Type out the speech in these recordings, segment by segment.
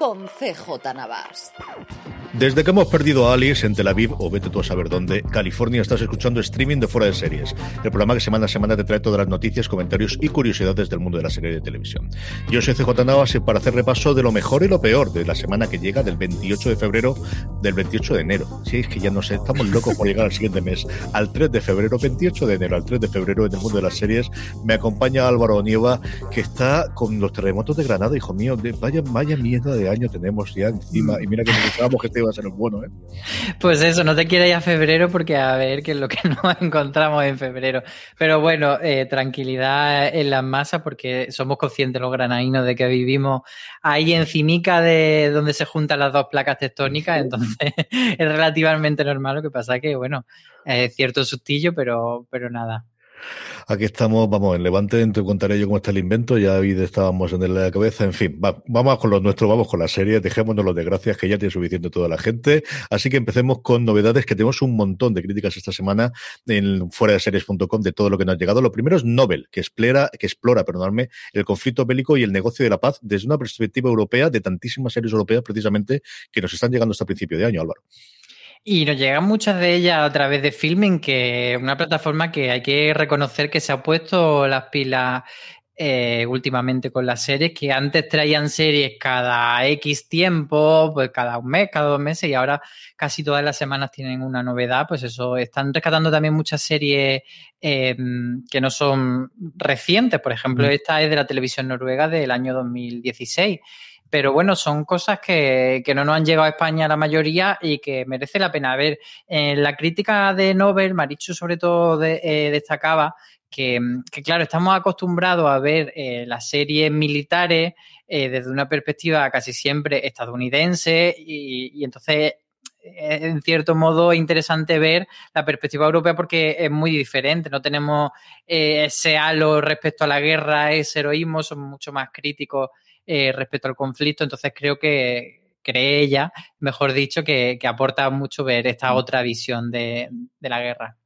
con CJ Navas. Desde que hemos perdido a Alice en Tel Aviv, o vete tú a saber dónde, California, estás escuchando streaming de Fuera de Series, el programa que semana a semana te trae todas las noticias, comentarios y curiosidades del mundo de la serie de televisión. Yo soy CJ Navas y para hacer repaso de lo mejor y lo peor de la semana que llega del 28 de febrero del 28 de enero. Si es que ya no sé, estamos locos por llegar al siguiente mes, al 3 de febrero, 28 de enero, al 3 de febrero en el mundo de las series. Me acompaña Álvaro Nieva, que está con los terremotos de Granada, hijo mío, de, vaya, vaya mierda de año tenemos ya encima. Y mira que pensábamos que este iba a ser el bueno, ¿eh? Pues eso, no te quiero ir a febrero porque a ver qué es lo que nos encontramos en febrero. Pero bueno, eh, tranquilidad en las masas porque somos conscientes los granadinos de que vivimos ahí encimica de donde se juntan las dos placas tectónicas, entonces es relativamente normal. Lo que pasa que, bueno, es cierto sustillo, pero, pero nada. Aquí estamos, vamos, en Levante, te contaré yo cómo está el invento, ya estábamos en la cabeza, en fin, vamos con los nuestros, vamos con la serie, dejémonos los desgracias que ya tiene suficiente toda la gente, así que empecemos con novedades que tenemos un montón de críticas esta semana en fuera de series.com de todo lo que nos ha llegado. Lo primero es Nobel, que explora, que explora, perdonadme, el conflicto bélico y el negocio de la paz desde una perspectiva europea de tantísimas series europeas precisamente que nos están llegando hasta principio de año, Álvaro. Y nos llegan muchas de ellas a través de Filming, que es una plataforma que hay que reconocer que se ha puesto las pilas eh, últimamente con las series, que antes traían series cada X tiempo, pues cada un mes, cada dos meses, y ahora casi todas las semanas tienen una novedad. Pues eso, están rescatando también muchas series eh, que no son recientes. Por ejemplo, mm. esta es de la televisión noruega del año 2016 pero bueno, son cosas que, no nos han llegado a España la mayoría y que merece la pena ver. En la crítica de Nobel, Marichu sobre todo eh, destacaba que, claro, estamos acostumbrados a ver eh, las series militares eh, desde una perspectiva casi siempre estadounidense y, entonces en cierto modo interesante ver la perspectiva europea porque es muy diferente. No tenemos ese halo respecto a la guerra, ese heroísmo, son mucho más críticos eh, respecto al conflicto. Entonces creo que cree ella, mejor dicho, que, aporta mucho ver esta mm. otra visión de, la guerra.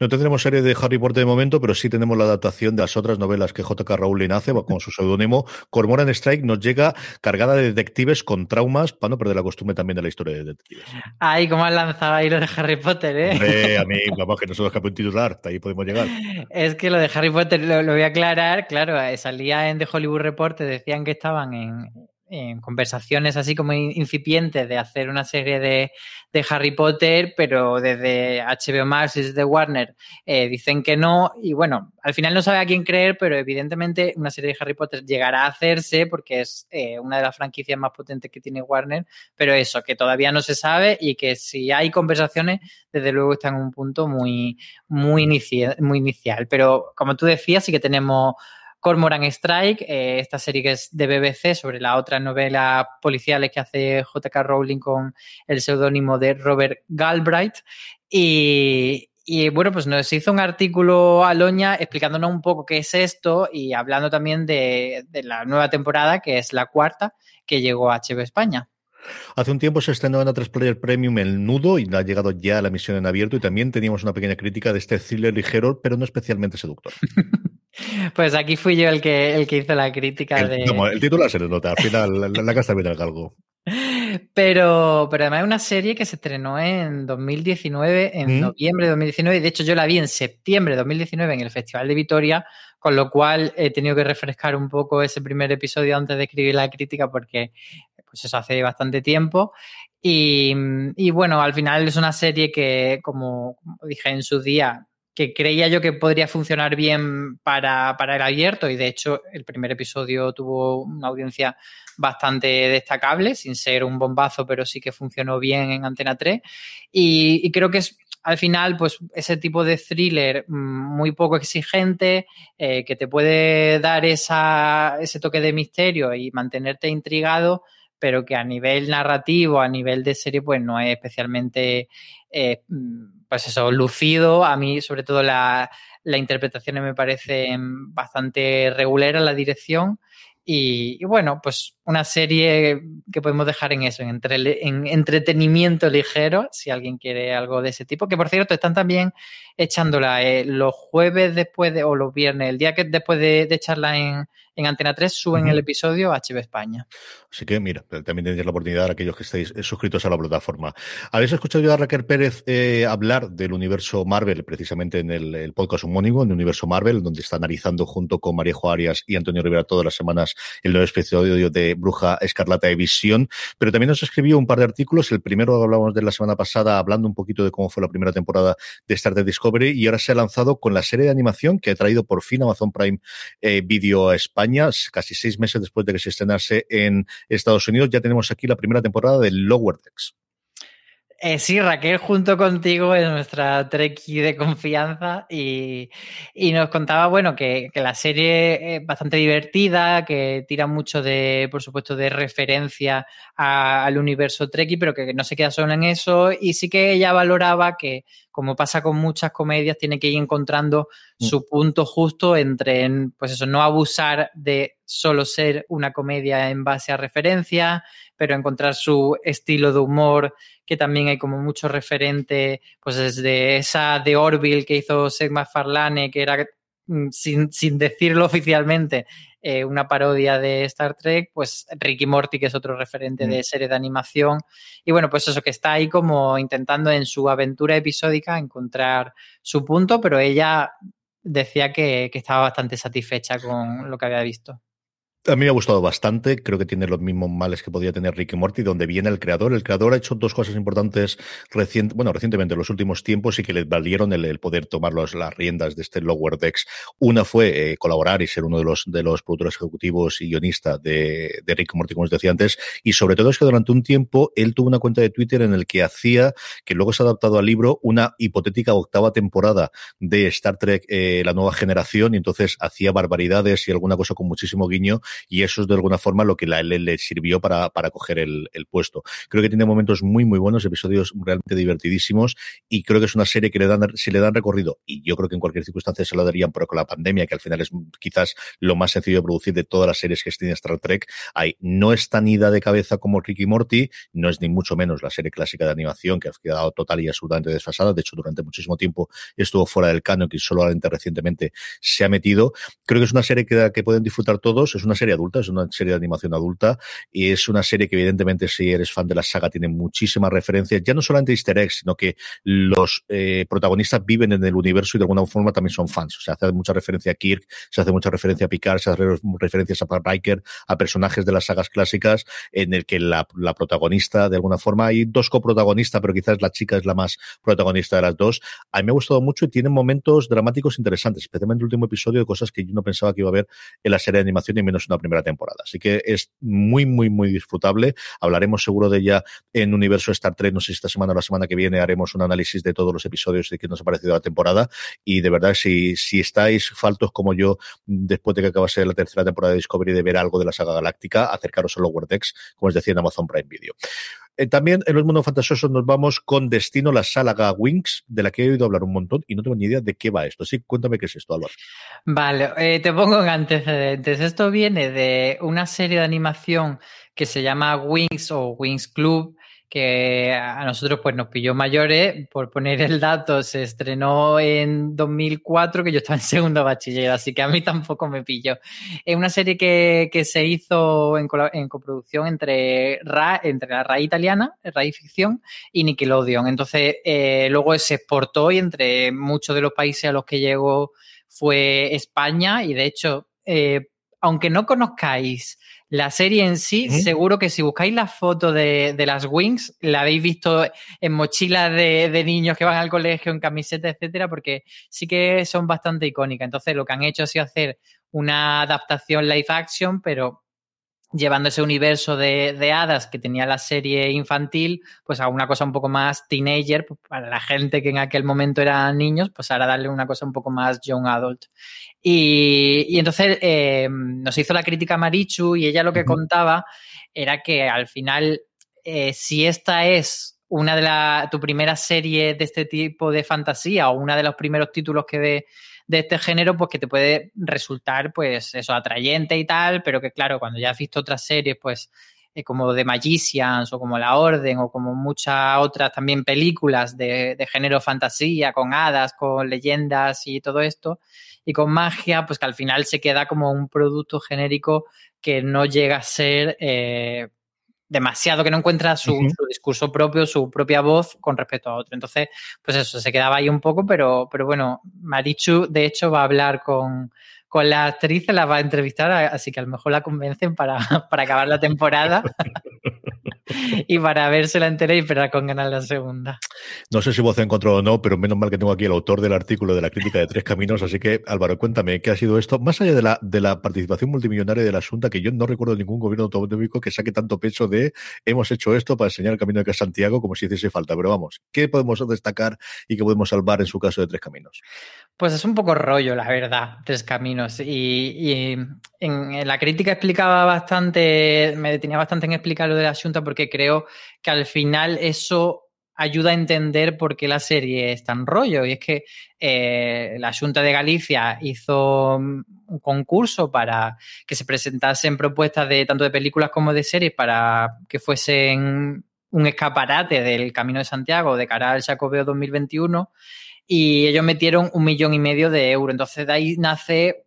No tendremos serie de Harry Potter de momento, pero sí tenemos la adaptación de las otras novelas que J.K. Rowling hace con su seudónimo. Cormoran Strike nos llega cargada de detectives con traumas para no perder la costumbre también de la historia de detectives. Ay, cómo has lanzado ahí lo de Harry Potter, ¿eh? a mí, vamos, que nosotros que titular, ahí podemos llegar. Es que lo de Harry Potter lo, lo voy a aclarar, claro, eh, salía en The Hollywood Report, decían que estaban en, en conversaciones así como incipientes de hacer una serie de, Harry Potter, pero desde HBO Max y desde Warner eh, dicen que no. Y bueno, al final no sabe a quién creer, pero evidentemente una serie de Harry Potter llegará a hacerse porque es eh, una de las franquicias más potentes que tiene Warner. Pero eso, que todavía no se sabe y que si hay conversaciones, desde luego está en un punto muy, muy, muy inicial. Pero como tú decías, sí que tenemos Cormoran Strike, eh, esta serie que es de BBC sobre la otra novela policiales que hace J.K. Rowling con el seudónimo de Robert Galbraith. Y, bueno, pues nos hizo un artículo a Loña explicándonos un poco qué es esto y hablando también de, la nueva temporada, que es la cuarta, que llegó a HBO España. Hace un tiempo se estrenó en A3 Player Premium El Nudo y ha llegado ya a la emisión en abierto y también teníamos una pequeña crítica de este thriller ligero, pero no especialmente seductor. Pues aquí fui yo el que, el que hizo la crítica el, de. el título se le nota, al final la, la casta bien al galgo. Pero, pero además es una serie que se estrenó en 2019, en ¿Mm? noviembre de 2019, y de hecho yo la vi en septiembre de 2019 en el Festival de Vitoria, con lo cual he tenido que refrescar un poco ese primer episodio antes de escribir la crítica porque pues eso hace bastante tiempo. Y, y bueno, al final es una serie que, como dije en su día, que creía yo que podría funcionar bien para, el abierto y de hecho el primer episodio tuvo una audiencia bastante destacable, sin ser un bombazo, pero sí que funcionó bien en Antena 3 y, creo que es al final pues ese tipo de thriller mm, muy poco exigente eh, que te puede dar esa, ese toque de misterio y mantenerte intrigado pero que a nivel narrativo, a nivel de serie, pues no es especialmente, eh, pues eso, lucido. A mí, sobre todo, la, la interpretación me parece bastante regular la dirección. Y, bueno, pues una serie que podemos dejar en eso, en, entre, en entretenimiento ligero, si alguien quiere algo de ese tipo. Que por cierto, están también echándola eh, los jueves después de, o los viernes, el día que después de, echarla en, en, Antena 3, suben el episodio a HB España. Así que mira, también tenéis la oportunidad, aquellos que estéis suscritos a la plataforma. ¿Habéis escuchado yo a Raquel Pérez eh, hablar del universo Marvel, precisamente en el, podcast homónimo, en el universo Marvel, donde está analizando junto con María Arias y Antonio Rivera todas las semanas el nuevo episodio de Bruja Escarlata de Visión? Pero también nos escribió un par de artículos. El primero hablábamos de la semana pasada, hablando un poquito de cómo fue la primera temporada de Star Trek Discovery, y ahora se ha lanzado con la serie de animación que ha traído por fin Amazon Prime eh, Video a España, casi seis meses después de que se estrenase en Estados Unidos. Ya tenemos aquí la primera temporada de Lower Decks. Eh, sí, Raquel, junto contigo es nuestra treki de confianza y, nos contaba, bueno, que, la serie es bastante divertida, que tira mucho de, por supuesto, de referencia al universo treki, pero que no se queda solo en eso y sí que ella valoraba que, como pasa con muchas comedias, tiene que ir encontrando mm. su punto justo entre, pues eso, no abusar de solo ser una comedia en base a referencia, pero encontrar su estilo de humor, que también hay como mucho referente, pues desde esa de Orville que hizo Seth MacFarlane, que era, mm, sin, sin decirlo oficialmente, eh, una parodia de Star Trek, pues Ricky Morty, que es otro referente de mm. serie de animación. Y bueno, pues eso, que está ahí como intentando en su aventura episódica encontrar su punto, pero ella decía que estaba bastante satisfecha con lo que había visto. A mí me ha gustado bastante, creo que tiene los mismos males que podía tener Ricky Morty, donde viene el creador. El creador ha hecho dos cosas importantes bueno, recientemente, en los últimos tiempos, y que le valieron el, poder tomar las riendas de este Lower Decks. Una fue eh, colaborar y ser uno de los, de los productores ejecutivos y guionistas de, de Ricky Morty, como os decía antes, y sobre todo es que durante un tiempo él tuvo una cuenta de Twitter en el que hacía, que luego se ha adaptado al libro, una hipotética octava temporada de Star Trek, eh, la nueva generación, y entonces hacía barbaridades y alguna cosa con muchísimo guiño y eso es de alguna forma lo que la L le sirvió para, para coger el, el, puesto. Creo que tiene momentos muy, muy buenos, episodios realmente divertidísimos y creo que es una serie que le dan, si le dan recorrido, y yo creo que en cualquier circunstancia se lo darían, pero con la pandemia, que al final es quizás lo más sencillo de producir de todas las series que tiene Star Trek, hay, no es tan ida de cabeza como Ricky Morty, no es ni mucho menos la serie clásica de animación que ha quedado total y absolutamente desfasada. De hecho, durante muchísimo tiempo estuvo fuera del canon y solamente recientemente se ha metido. Creo que es una serie que, que pueden disfrutar todos. Es una adulta, es una serie de animación adulta y es una serie que evidentemente si eres fan de la saga tiene muchísimas referencias, ya no solamente easter eggs, sino que los eh, protagonistas viven en el universo y de alguna forma también son fans. O sea, hace mucha referencia a Kirk, se hace mucha referencia a Picard, se hace referencias a Riker, a personajes de las sagas clásicas, en el que la, la protagonista, de alguna forma, hay dos coprotagonistas, pero quizás la chica es la más protagonista de las dos. A mí me ha gustado mucho y tiene momentos dramáticos interesantes, especialmente el último episodio de cosas que yo no pensaba que iba a haber en la serie de animación y menos en la primera temporada. Así que es muy, muy, muy disfrutable. Hablaremos seguro de ella en Universo Star Trek. No sé si esta semana o la semana que viene haremos un análisis de todos los episodios de qué nos ha parecido la temporada. Y de verdad, si, si estáis faltos como yo, después de que acabase la tercera temporada de Discovery, de ver algo de la saga galáctica, acercaros a Lower Decks, como os decía en Amazon Prime Video. Eh, también en los mundos fantasiosos nos vamos con destino la saga Wings, de la que he oído hablar un montón y no tengo ni idea de qué va esto. Sí, cuéntame qué es esto, Álvaro. Vale, eh, te pongo en antecedentes. Esto viene de una serie de animación que se llama Wings o Wings Club, que a nosotros pues nos pilló mayores, por poner el dato, se estrenó en 2004, que yo estaba en segundo bachiller, así que a mí tampoco me pilló. Es una serie que, que se hizo en, en coproducción entre, entre la RAI italiana, RAI Ficción, y Nickelodeon. Entonces, eh, luego se exportó y entre muchos de los países a los que llegó fue España, y de hecho, eh, aunque no conozcáis la serie en sí, seguro que si buscáis la foto de, las Wings, la habéis visto en mochilas de, niños que van al colegio, en camiseta, etcétera, porque sí que son bastante icónicas. Entonces, lo que han hecho ha sido hacer una adaptación live action, pero llevando ese universo de, hadas que tenía la serie infantil, pues a una cosa un poco más teenager, pues para la gente que en aquel momento eran niños, pues ahora darle una cosa un poco más young adult. Y, entonces eh, nos hizo la crítica Marichu y ella lo que contaba era que al final, eh, si esta es una de la, tu primera serie de este tipo de fantasía o una de los primeros títulos que ve de este género, pues que te puede resultar, pues eso, atrayente y tal, pero que claro, cuando ya has visto otras series, pues eh, como The Magicians o como La Orden o como muchas otras también películas de, de género fantasía, con hadas, con leyendas y todo esto, y con magia, pues que al final se queda como un producto genérico que no llega a ser eh, demasiado, que no encuentra su, su, discurso propio, su propia voz con respecto a otro. Entonces, pues eso, se quedaba ahí un poco, pero, pero bueno, Marichu, de hecho, va a hablar con, con la actriz, la va a entrevistar, así que a lo mejor la convencen para, para acabar la temporada. y para verse la entera y esperar con ganas la segunda. No sé si vos encontrado o no, pero menos mal que tengo aquí el autor del artículo de la crítica de Tres Caminos, así que Álvaro, cuéntame, ¿qué ha sido esto? Más allá de la, de la participación multimillonaria del asunto, que yo no recuerdo ningún gobierno autonómico que saque tanto peso de hemos hecho esto para enseñar el camino de Santiago como si hiciese falta, pero vamos, ¿qué podemos destacar y qué podemos salvar en su caso de Tres Caminos? Pues es un poco rollo, la verdad, Tres Caminos. Y, en, la crítica explicaba bastante, me detenía bastante en explicar lo de la Junta porque creo que al final eso ayuda a entender por qué la serie es tan rollo. Y es que eh, la Junta de Galicia hizo un concurso para que se presentasen propuestas de tanto de películas como de series para que fuesen un escaparate del Camino de Santiago de cara al Jacobeo 2021 y ellos metieron un millón y medio de euros. Entonces de ahí nace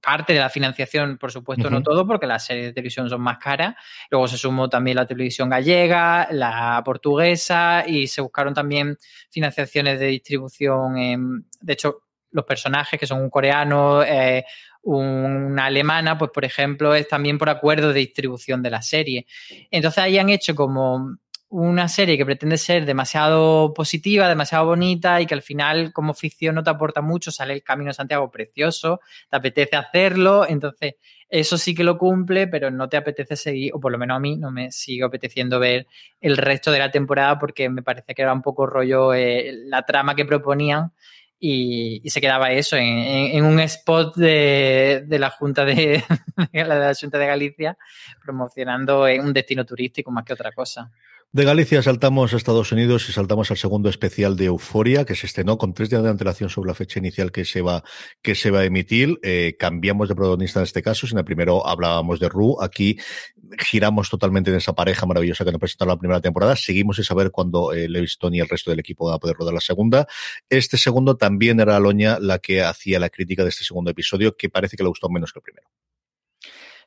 parte de la financiación, por supuesto, uh -huh. no todo, porque las series de televisión son más caras. Luego se sumó también la televisión gallega, la portuguesa y se buscaron también financiaciones de distribución. En, de hecho, los personajes que son un coreano, eh, una alemana, pues por ejemplo, es también por acuerdo de distribución de la serie. Entonces ahí han hecho como una serie que pretende ser demasiado positiva, demasiado bonita y que al final como ficción no te aporta mucho, sale el Camino de Santiago precioso, te apetece hacerlo, entonces eso sí que lo cumple, pero no te apetece seguir, o por lo menos a mí no me sigue apeteciendo ver el resto de la temporada porque me parece que era un poco rollo eh, la trama que proponían y, se quedaba eso en, un spot de, la Junta de, de la Junta de Galicia promocionando un destino turístico más que otra cosa. De Galicia saltamos a Estados Unidos y saltamos al segundo especial de Euforia, que se estrenó con tres días de antelación sobre la fecha inicial que se va, que se va a emitir. Eh, cambiamos de protagonista en este caso. Si en el primero hablábamos de Ru, aquí giramos totalmente en esa pareja maravillosa que nos presentaron la primera temporada. Seguimos sin saber cuándo eh, Leviston y el resto del equipo van a poder rodar la segunda. Este segundo también era Loña la que hacía la crítica de este segundo episodio, que parece que le gustó menos que el primero.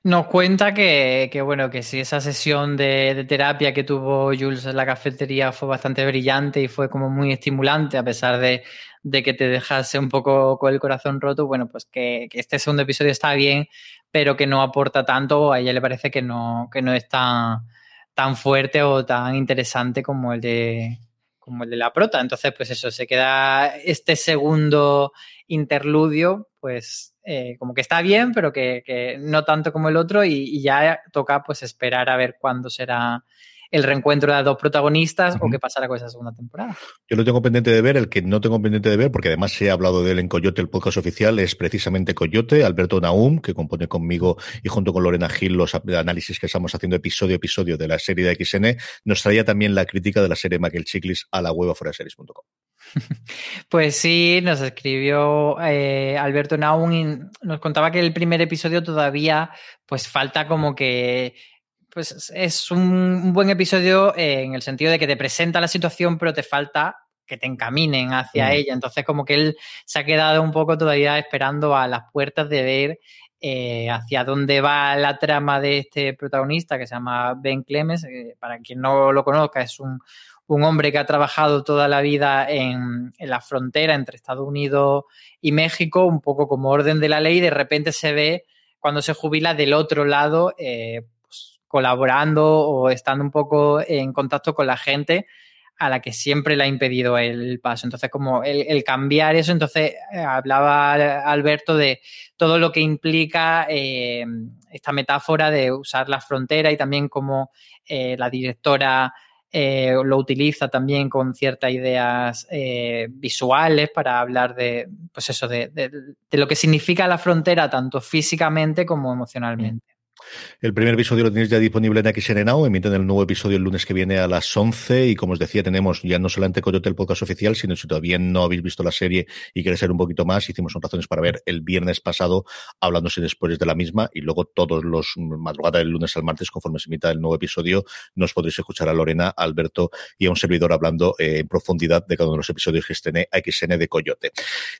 Nos cuenta que, que, bueno, que si esa sesión de, de, terapia que tuvo Jules en la cafetería fue bastante brillante y fue como muy estimulante, a pesar de, de que te dejase un poco con el corazón roto, bueno, pues que, este segundo episodio está bien, pero que no aporta tanto, a ella le parece que no, que no es tan, tan fuerte o tan interesante como el de como el de la prota. Entonces, pues eso, se queda este segundo interludio, pues eh, como que está bien, pero que, que, no tanto como el otro y, y, ya toca pues esperar a ver cuándo será el reencuentro de las dos protagonistas uh -huh. o qué pasará con esa segunda temporada. Yo lo tengo pendiente de ver, el que no tengo pendiente de ver, porque además se ha hablado de él en Coyote, el podcast oficial, es precisamente Coyote, Alberto Naum, que compone conmigo y junto con Lorena Gil los análisis que estamos haciendo episodio a episodio de la serie de XN, nos traía también la crítica de la serie Michael Chiklis a la web afueraseries.com. Pues sí, nos escribió eh, Alberto Naum y nos contaba que el primer episodio todavía pues falta como que pues es un, buen episodio en el sentido de que te presenta la situación pero te falta que te encaminen hacia mm. ella. Entonces como que él se ha quedado un poco todavía esperando a las puertas de ver eh, hacia dónde va la trama de este protagonista que se llama Ben Clemens. Eh, para quien no lo conozca, es un, un hombre que ha trabajado toda la vida en, la frontera entre Estados Unidos y México, un poco como orden de la ley, de repente se ve cuando se jubila del otro lado, eh, pues, colaborando o estando un poco en contacto con la gente a la que siempre le ha impedido el paso. Entonces, como el, cambiar eso, entonces eh, hablaba Alberto de todo lo que implica eh, esta metáfora de usar la frontera y también como la directora eh, lo utiliza también con ciertas ideas eh, visuales para hablar de, pues eso, de, de, de, lo que significa la frontera tanto físicamente como emocionalmente. El primer episodio lo tenéis ya disponible en XN Now, emiten el nuevo episodio el lunes que viene a las 11 y como os decía tenemos ya no solamente Coyote el podcast oficial, sino si todavía no habéis visto la serie y queréis ser un poquito más, hicimos un razones para ver el viernes pasado hablándose después de la misma y luego todos los madrugada del lunes al martes conforme se emita el nuevo episodio nos podréis escuchar a Lorena, a Alberto y a un servidor hablando eh, en profundidad de cada uno de los episodios que estén XN de Coyote.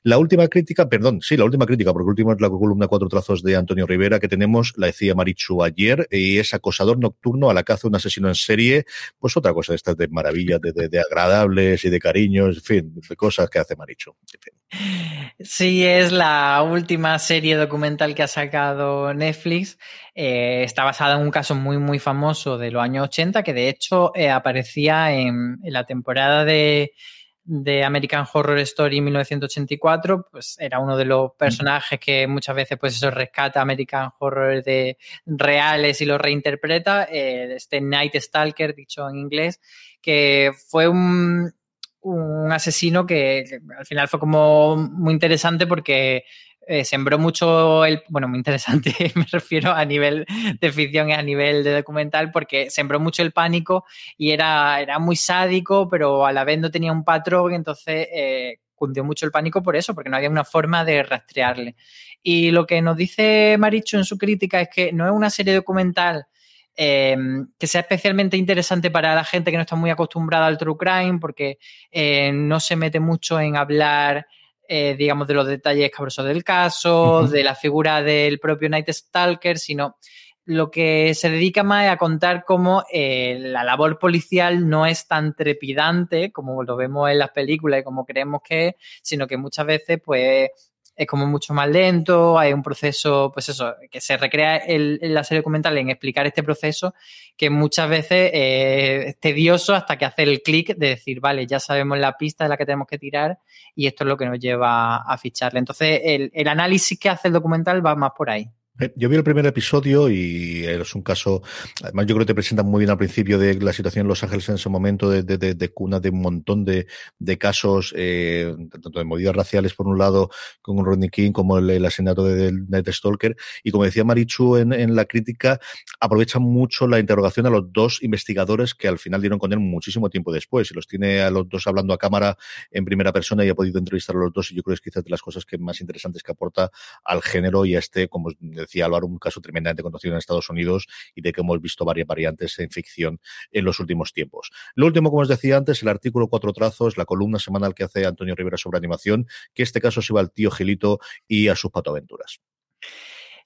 La última crítica, perdón, sí, la última crítica, porque último es la columna cuatro trazos de Antonio Rivera que tenemos, la decía Ayer, y es acosador nocturno a la caza de un asesino en serie, pues otra cosa de estas de maravillas, de, agradables y de cariños, en fin, de cosas que hace Marichu. Sí, es la última serie documental que ha sacado Netflix. Eh, está basada en un caso muy, muy famoso de los años 80, que de hecho eh, aparecía en la temporada de de American Horror Story 1984, pues era uno de los personajes que muchas veces pues eso rescata American Horror de reales y lo reinterpreta, este Night Stalker, dicho en inglés, que fue un, un asesino que, al final fue como muy interesante porque eh, sembró mucho el, bueno, muy interesante, me refiero a nivel de ficción y a nivel de documental, porque sembró mucho el pánico y era, era muy sádico, pero a la vez no tenía un patrón, entonces eh, cundió mucho el pánico por eso, porque no había una forma de rastrearle. Y lo que nos dice Maricho en su crítica es que no es una serie documental em, que sea especialmente interesante para la gente que no está muy acostumbrada al true crime, porque eh, no se mete mucho en hablar eh, digamos, de los detalles cabrosos del caso, de la figura del propio Night Stalker, sino lo que se dedica más es a contar cómo eh, la labor policial no es tan trepidante como lo vemos en las películas y como creemos que es, sino que muchas veces, pues, es como mucho más lento, hay un proceso, pues eso, que se recrea en la serie documental en explicar este proceso, que muchas veces eh, es tedioso hasta que hace el clic de decir, vale, ya sabemos la pista de la que tenemos que tirar y esto es lo que nos lleva a ficharle. Entonces, el análisis que hace el documental va más por ahí. Eh, yo vi el primer episodio y es un caso, además yo creo que te presentan muy bien al principio de la situación en Los Ángeles en ese momento, de, de, de, cuna de un montón de, de casos, eh, tanto de movidas raciales por un lado, con Rodney King, como el, asesinato de, Night Stalker. Y como decía Marichu en, en, la crítica, aprovecha mucho la interrogación a los dos investigadores que al final dieron con él muchísimo tiempo después. Y los tiene a los dos hablando a cámara en primera persona y ha podido entrevistar a los dos. Y yo creo que es quizás de las cosas que más interesantes que aporta al género y a este, como decía Álvaro, un caso tremendamente conocido en Estados Unidos y de que hemos visto varias variantes en ficción en los últimos tiempos. Lo último, como os decía antes, el artículo Cuatro Trazos, la columna semanal que hace Antonio Rivera sobre animación, que este caso se va al tío Gilito y a sus patoaventuras.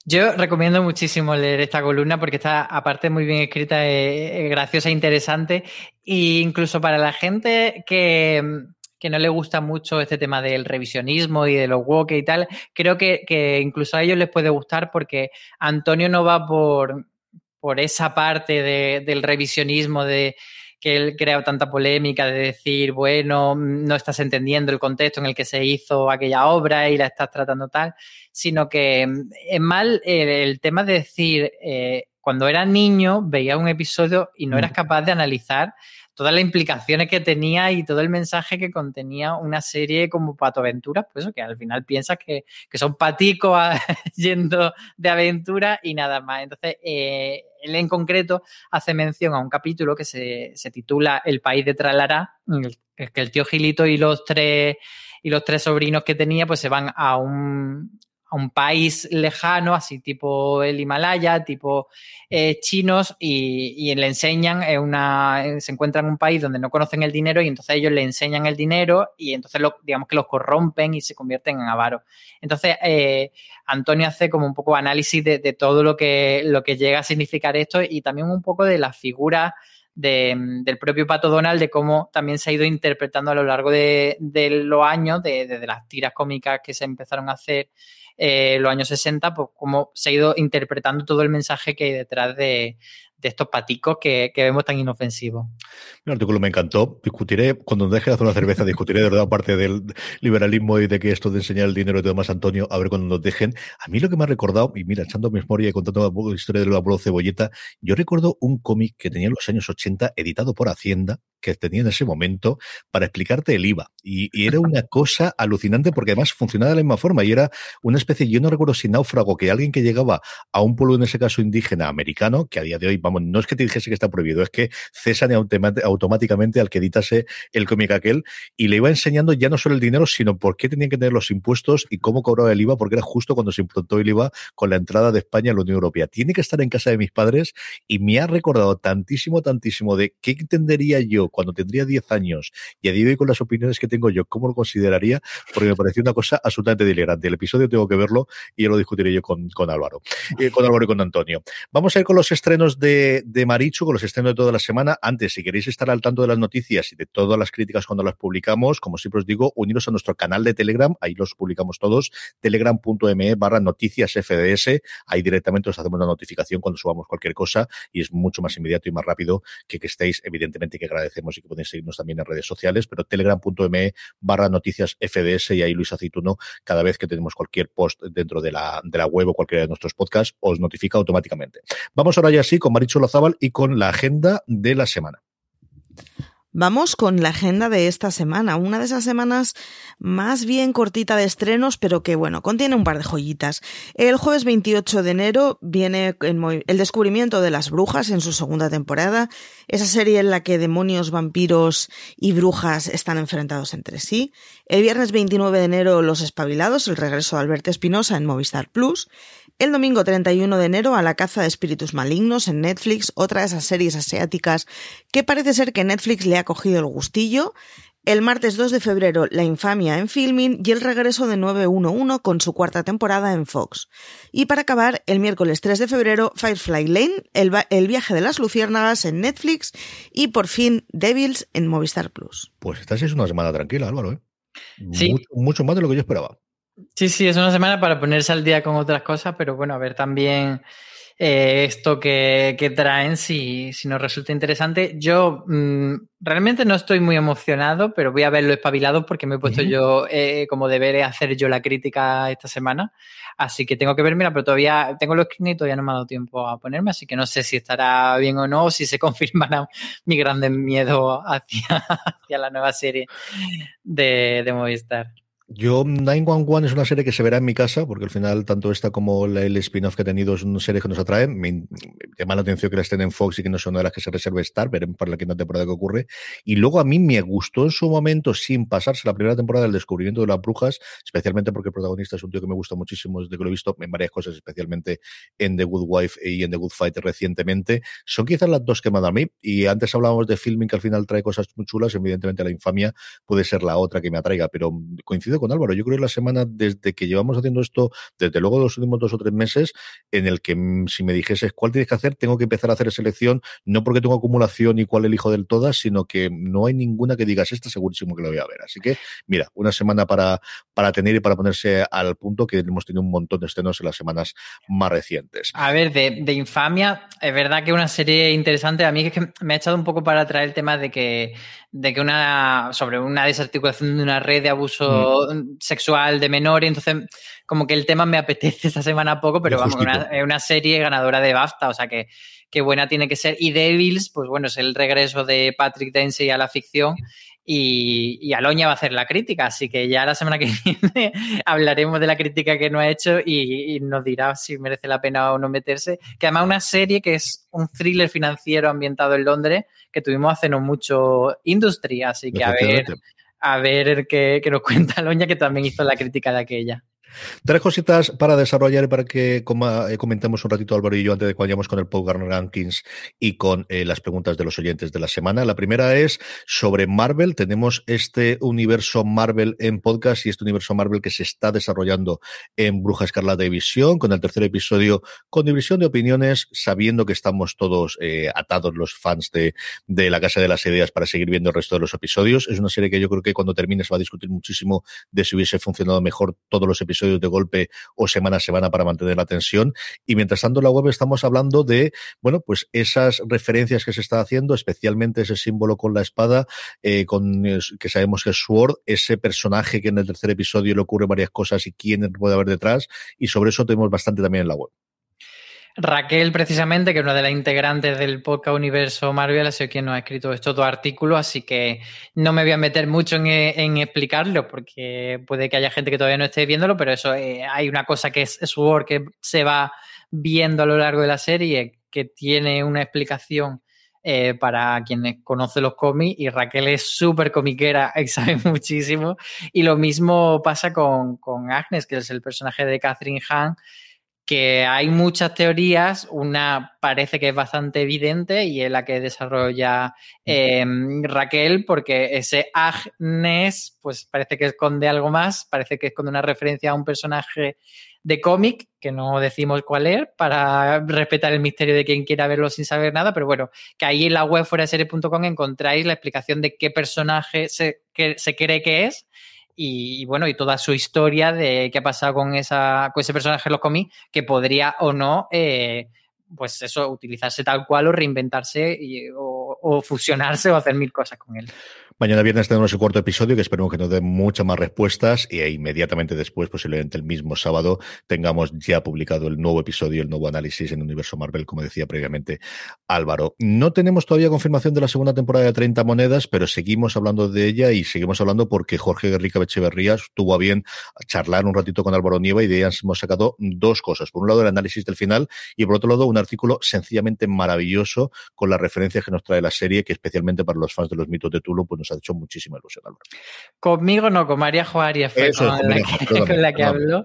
Yo recomiendo muchísimo leer esta columna porque está, aparte, muy bien escrita, eh, graciosa e interesante. E incluso para la gente que, que no le gusta mucho este tema del revisionismo y de los woke y tal, creo que, incluso a ellos les puede gustar porque Antonio no va por, por esa parte del revisionismo de que él crea tanta polémica de decir, bueno, no estás entendiendo el contexto en el que se hizo aquella obra y la estás tratando tal, sino que es mal el, tema de decir, eh, cuando era niño veía un episodio y no eras mm. capaz de analizar todas las implicaciones que tenía y todo el mensaje que contenía una serie como Pato Aventuras, pues eso, que al final piensas que, son paticos yendo de aventura y nada más. Entonces, eh, él en concreto hace mención a un capítulo que se, titula El país de Tralará, que el tío Gilito y los tres y los tres sobrinos que tenía, pues se van a un, a un país lejano, así tipo el Himalaya, tipo eh, chinos, y, le enseñan, una, se encuentran en un país donde no conocen el dinero y entonces ellos le enseñan el dinero y entonces lo, digamos que los corrompen y se convierten en avaros. Entonces, eh, Antonio hace como un poco análisis de, todo lo que, lo que llega a significar esto y también un poco de la figura del propio Pato Donald, de cómo también se ha ido interpretando a lo largo de, los años, desde de, las tiras cómicas que se empezaron a hacer eh, los años 60, pues cómo se ha ido interpretando todo el mensaje que hay detrás de, estos paticos que, vemos tan inofensivos. El artículo me encantó. Discutiré, cuando deje de hacer una cerveza, discutiré de verdad parte del liberalismo y de que esto de enseñar el dinero y todo más, Antonio, a ver cuando nos dejen. A mí lo que me ha recordado, y mira, echando memoria y contando la historia del abuelo Cebolleta, yo recuerdo un cómic que tenía en los años 80, editado por Hacienda, que tenía en ese momento para explicarte el IVA. Y, era una cosa alucinante porque además funcionaba de la misma forma y era una especie, yo no recuerdo si náufrago, que alguien que llegaba a un pueblo, en ese caso indígena americano, que a día de hoy, no es que te dijese que está prohibido, es que cesan automáticamente al que editase el cómic aquel y le iba enseñando ya no solo el dinero, sino por qué tenían que tener los impuestos y cómo cobraba el IVA, porque era justo cuando se implantó el IVA con la entrada de España a la Unión Europea. Tiene que estar en casa de mis padres y me ha recordado tantísimo, tantísimo de qué entendería yo cuando tendría 10 años y a día de hoy con las opiniones que tengo yo, ¿cómo lo consideraría? Porque me pareció una cosa absolutamente delirante. El episodio tengo que verlo y ya lo discutiré yo con, con Álvaro, eh, con Álvaro y con Antonio. Vamos a ir con los estrenos de, de Marichu, con los estrenos de toda la semana. Antes, si queréis estar al tanto de las noticias y de todas las críticas cuando las publicamos, como siempre os digo, uniros a nuestro canal de Telegram, ahí los publicamos todos, telegram.me barra noticias FDS, ahí directamente os hacemos la notificación cuando subamos cualquier cosa y es mucho más inmediato y más rápido que estéis, evidentemente, que agradecemos y que podéis seguirnos también en redes sociales, pero telegram.me barra noticias FDS y ahí Luis Aceituno, cada vez que tenemos cualquier post dentro de la, de la web o cualquiera de nuestros podcasts, os notifica automáticamente. Vamos ahora ya sí con Lozábal y con la agenda de la semana. Vamos con la agenda de esta semana, una de esas semanas más bien cortita de estrenos, pero que bueno, contiene un par de joyitas. El jueves 28 de enero viene el descubrimiento de las brujas en su segunda temporada, esa serie en la que demonios, vampiros y brujas están enfrentados entre sí. El viernes 29 de enero Los espabilados, el regreso de Alberto Espinosa en Movistar Plus. El domingo 31 de enero a la caza de espíritus malignos en Netflix, otra de esas series asiáticas que parece ser que Netflix le ha cogido el gustillo. El martes 2 de febrero, La infamia en filming y el regreso de 911 con su cuarta temporada en Fox. Y para acabar, el miércoles 3 de febrero, Firefly Lane, el, viaje de las luciérnagas en Netflix y por fin Devils en Movistar Plus. Pues esta es una semana tranquila, Álvaro. ¿eh? mucho más de lo que yo esperaba. Sí, sí, es una semana para ponerse al día con otras cosas, pero bueno, a ver también eh, esto que, traen si, si, nos resulta interesante. Yo mm, realmente no estoy muy emocionado, pero voy a verlo espabilado porque me he puesto yo eh, como deber hacer yo la crítica esta semana. Así que tengo que verme, pero todavía tengo los screen y todavía no me ha dado tiempo a ponerme, así que no sé si estará bien o no, o si se confirmará mi grande miedo hacia, hacia la nueva serie de, de Movistar. Yo, 911 es una serie que se verá en mi casa, porque al final, tanto esta como el spin-off que ha tenido es una serie que nos atrae. Me llama la atención que la estén en Fox y que no son de las que se reserve estar. Veremos para la quinta temporada que ocurre. Y luego a mí me gustó en su momento, sin pasarse la primera temporada, el descubrimiento de las brujas, especialmente porque el protagonista es un tío que me gusta muchísimo desde que lo he visto en varias cosas, especialmente en The Good Wife y en The Good Fight recientemente. Son quizás las dos que me dan a mí. Y antes hablábamos de filming que al final trae cosas muy chulas. Evidentemente, la infamia puede ser la otra que me atraiga, pero coincido con Álvaro. Yo creo que la semana desde que llevamos haciendo esto, desde luego los últimos dos o tres meses, en el que mm, si me dijese cuál tienes que hacer, tengo que empezar a hacer selección, no porque tengo acumulación y cuál elijo del todas, sino que no hay ninguna que digas, esta segurísimo que lo voy a ver. Así que, mira, una semana para, para tener y para ponerse al punto que hemos tenido un montón de estrenos en las semanas más recientes. A ver, de, de Infamia, es verdad que una serie interesante, a mí es que me ha echado un poco para traer el tema de que de que una sobre una desarticulación de una red de abuso mm. Sexual de menores, entonces como que el tema me apetece esta semana poco, pero vamos, es una, serie ganadora de BAFTA, o sea que, qué buena tiene que ser. Y Devils, pues bueno, es el regreso de Patrick Dempsey a la ficción y, y, Aloña va a hacer la crítica, así que ya la semana que viene hablaremos de la crítica que no ha hecho y, nos dirá si merece la pena o no meterse. Que además una serie que es un thriller financiero ambientado en Londres que tuvimos hace no mucho Industry, así que a ver, a ver qué, nos cuenta Aloña que también hizo la crítica de aquella. Tres cositas para desarrollar y para que eh, comentemos un ratito Álvaro y yo antes de que vayamos con el Power Rankings y con eh, las preguntas de los oyentes de la semana. La primera es sobre Marvel. Tenemos este universo Marvel en podcast y este universo Marvel que se está desarrollando en Bruja Escarlata de Visión, con el tercer episodio con división de opiniones, sabiendo que estamos todos eh, atados los fans de, de la Casa de las Ideas para seguir viendo el resto de los episodios. Es una serie que yo creo que cuando termine se va a discutir muchísimo de si hubiese funcionado mejor todos los episodios episodios de golpe o semana a semana para mantener la tensión. Y mientras tanto en la web estamos hablando de, bueno, pues esas referencias que se está haciendo, especialmente ese símbolo con la espada, eh, con que sabemos que es Sword, ese personaje que en el tercer episodio le ocurre varias cosas y quién puede haber detrás. Y sobre eso tenemos bastante también en la web. Raquel, precisamente, que es una de las integrantes del podcast Universo Marvel, ha sido quien nos ha escrito estos dos artículos, así que no me voy a meter mucho en, explicarlo, porque puede que haya gente que todavía no esté viéndolo, pero eso eh, hay una cosa que es su work que se va viendo a lo largo de la serie, que tiene una explicación eh, para quienes conocen los cómics y Raquel es súper comiquera sabe muchísimo. Y lo mismo pasa con, con Agnes, que es el personaje de Catherine Hahn, que hay muchas teorías, una parece que es bastante evidente y es la que desarrolla em, Raquel, porque ese Agnes, pues parece que esconde algo más, parece que esconde una referencia a un personaje de cómic, que no decimos cuál es, para respetar el misterio de quien quiera verlo sin saber nada, pero bueno, que ahí en la web fuera serie.com encontráis la explicación de qué personaje se, que, se cree que es y, bueno, y toda su historia de qué ha pasado con, esa, con ese personaje en los cómics, que podría o no, eh, pues eso, utilizarse tal cual o reinventarse o, o, fusionarse o hacer mil cosas con él. Mañana viernes tenemos el cuarto episodio que esperemos que nos dé muchas más respuestas y inmediatamente después, posiblemente el mismo sábado, tengamos ya publicado el nuevo episodio, el nuevo análisis en el universo Marvel, como decía previamente Álvaro. No tenemos todavía confirmación de la segunda temporada de 30 monedas, pero seguimos hablando de ella y seguimos hablando porque Jorge Guerrica Becheverría tuvo a bien charlar un ratito con Álvaro Nieva y de ella hemos sacado dos cosas. Por un lado, el análisis del final y por otro lado, un artículo sencillamente maravilloso con las referencias que nos trae la serie, que especialmente para los fans de los mitos de Tulu, pues nos ha hecho muchísima ilusión, Conmigo no, con María Juárez fue con, la que, habló.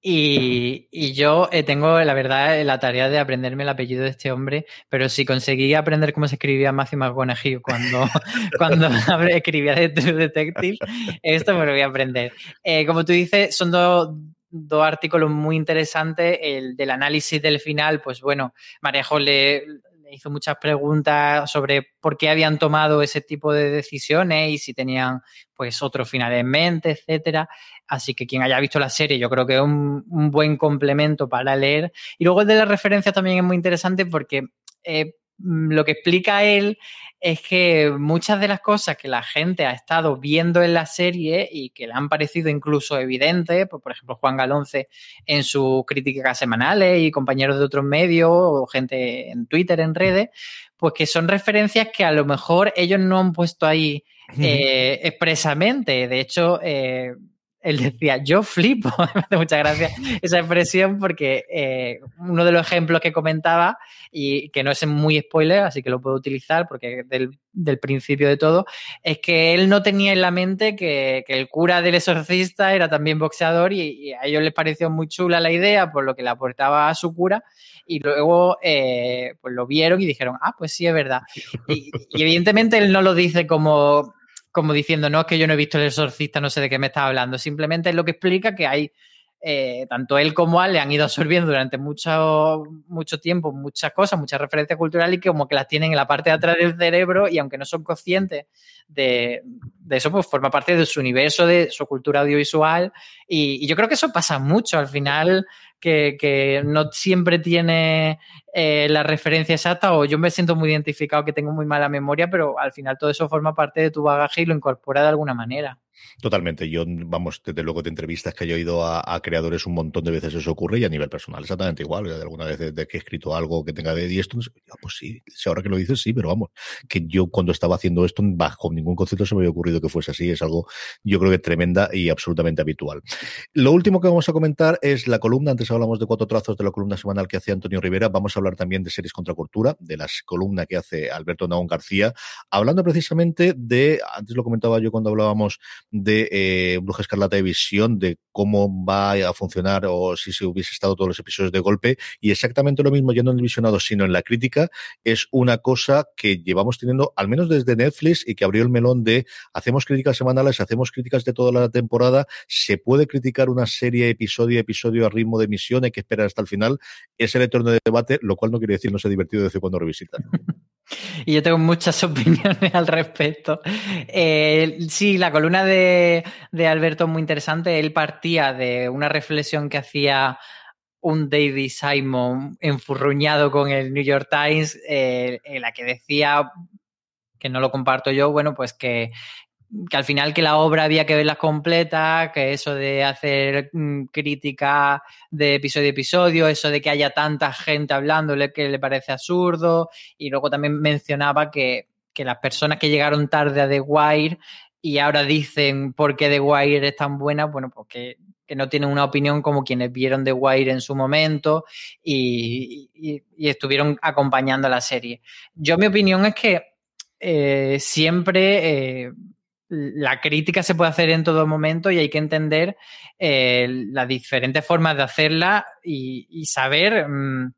Y, yo eh, tengo, la verdad, la tarea de aprenderme el apellido de este hombre, pero si conseguí aprender cómo se escribía Matthew McConaughey cuando, cuando escribía de True Detective, esto me lo voy a aprender. Eh, como tú dices, son dos dos artículos muy interesantes. El del análisis del final, pues bueno, Marejo le, hizo muchas preguntas sobre por qué habían tomado ese tipo de decisiones y si tenían pues otro final en mente, etcétera. Así que quien haya visto la serie, yo creo que es un, buen complemento para leer. Y luego el de la referencia también es muy interesante porque eh, lo que explica él es que muchas de las cosas que la gente ha estado viendo en la serie y que le han parecido incluso evidentes, pues por ejemplo Juan Galonce en sus críticas semanales y compañeros de otros medios o gente en Twitter, en redes, pues que son referencias que a lo mejor ellos no han puesto ahí eh, expresamente. De hecho, eh, él decía, yo flipo, me hace mucha gracia esa expresión porque eh, uno de los ejemplos que comentaba y que no es muy spoiler, así que lo puedo utilizar porque del, del principio de todo, es que él no tenía en la mente que, que el cura del exorcista era también boxeador y, a ellos les pareció muy chula la idea por lo que le aportaba a su cura y luego eh, pues lo vieron y dijeron, ah, pues sí, es verdad. y evidentemente él no lo dice como como diciendo, no, es que yo no he visto el exorcista, no sé de qué me estás hablando. Simplemente es lo que explica que hay, eh, tanto él como Al le han ido absorbiendo durante mucho, mucho tiempo muchas cosas, muchas referencias culturales y que como que las tienen en la parte de atrás del cerebro y aunque no son conscientes de, eso, pues forma parte de su universo, de su cultura audiovisual y, y yo creo que eso pasa mucho. Al final que, no siempre tiene eh, la referencia exacta o yo me siento muy identificado que tengo muy mala memoria, pero al final todo eso forma parte de tu bagaje y lo incorpora de alguna manera. Totalmente. Yo, vamos, desde luego de entrevistas que he ido a, creadores un montón de veces eso ocurre y a nivel personal exactamente igual. De alguna vez de, que he escrito algo que tenga de y esto, pues sí, ahora que lo dices, sí, pero vamos, que yo cuando estaba haciendo esto, bajo ningún concepto se me había ocurrido que fuese así. Es algo, yo creo que tremenda y absolutamente habitual. Lo último que vamos a comentar es la columna. Antes hablamos de cuatro trazos de la columna semanal que hacía Antonio Rivera. Vamos a hablar también de series contra cultura, de la columna que hace Alberto Naón García, hablando precisamente de, antes lo comentaba yo cuando hablábamos de eh, Bruja Escarlata de Visión, de cómo va a funcionar o si se hubiese estado todos los episodios de golpe. Y exactamente lo mismo, ya no en el visionado, sino en la crítica, es una cosa que llevamos teniendo, al menos desde Netflix, y que abrió el melón de hacemos críticas semanales, hacemos críticas de toda la temporada, se puede criticar una serie episodio a episodio a ritmo de emisión, hay que esperar hasta el final. Es el eterno de debate, lo cual no quiere decir no sea divertido desde cuando revisitar. Y yo tengo muchas opiniones al respecto. Eh, sí, la columna de, de Alberto es muy interesante. Él partía de una reflexión que hacía un David Simon enfurruñado con el New York Times, eh, en la que decía, que no lo comparto yo, bueno, pues que, que al final que la obra había que verla completa, que eso de hacer mm, crítica de episodio a episodio, eso de que haya tanta gente hablándole que le parece absurdo, y luego también mencionaba que, que las personas que llegaron tarde a The Wire y ahora dicen por qué The Wire es tan buena, bueno, porque pues que no tienen una opinión como quienes vieron The Wire en su momento y, y, estuvieron acompañando la serie. Yo mi opinión es que eh, siempre eh, la crítica se puede hacer en todo momento y hay que entender eh, las diferentes formas de hacerla y, y saber mmm,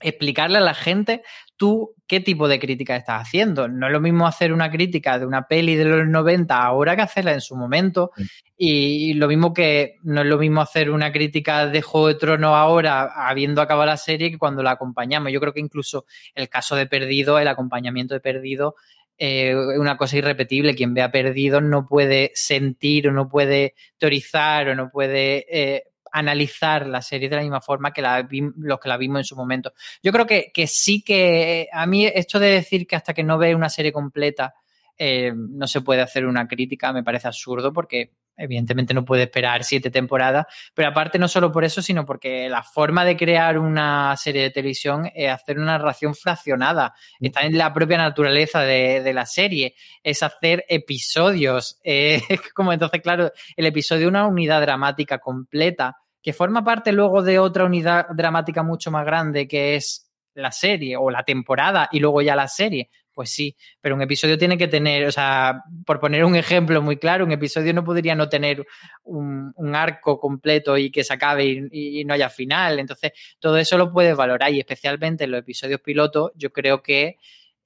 explicarle a la gente tú qué tipo de crítica estás haciendo. No es lo mismo hacer una crítica de una peli de los 90 ahora que hacerla en su momento. Sí. Y, lo mismo que no es lo mismo hacer una crítica de Juego de Tronos ahora, habiendo acabado la serie, que cuando la acompañamos. Yo creo que incluso el caso de Perdido, el acompañamiento de Perdido, eh, una cosa irrepetible. Quien vea Perdido no puede sentir o no puede teorizar o no puede eh, analizar la serie de la misma forma que la los que la vimos en su momento. Yo creo que, que sí que a mí esto de decir que hasta que no ve una serie completa eh, no se puede hacer una crítica me parece absurdo porque evidentemente no puede esperar siete temporadas, pero aparte no solo por eso, sino porque la forma de crear una serie de televisión es hacer una narración fraccionada, está en la propia naturaleza de, de la serie, es hacer episodios, eh, como entonces, claro, el episodio es una unidad dramática completa que forma parte luego de otra unidad dramática mucho más grande que es la serie o la temporada y luego ya la serie. Pues sí, pero un episodio tiene que tener, o sea, por poner un ejemplo muy claro, un episodio no podría no tener un, arco completo y que se acabe y, no haya final. Entonces, todo eso lo puedes valorar y especialmente en los episodios pilotos, yo creo que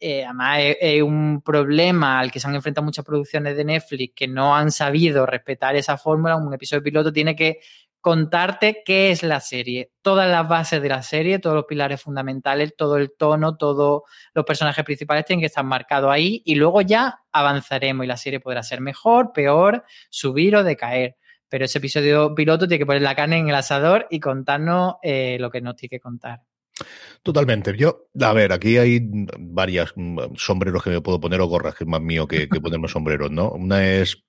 eh, además es, un problema al que se han enfrentado muchas producciones de Netflix que no han sabido respetar esa fórmula. Un episodio piloto tiene que contarte qué es la serie, todas las bases de la serie, todos los pilares fundamentales, todo el tono, todos los personajes principales tienen que estar marcados ahí y luego ya avanzaremos y la serie podrá ser mejor, peor, subir o decaer. Pero ese episodio piloto tiene que poner la carne en el asador y contarnos eh, lo que nos tiene que contar. Totalmente. Yo, a ver, aquí hay varias mm, sombreros que me puedo poner o gorras, que es más mío que, que ponerme sombreros, ¿no? Una es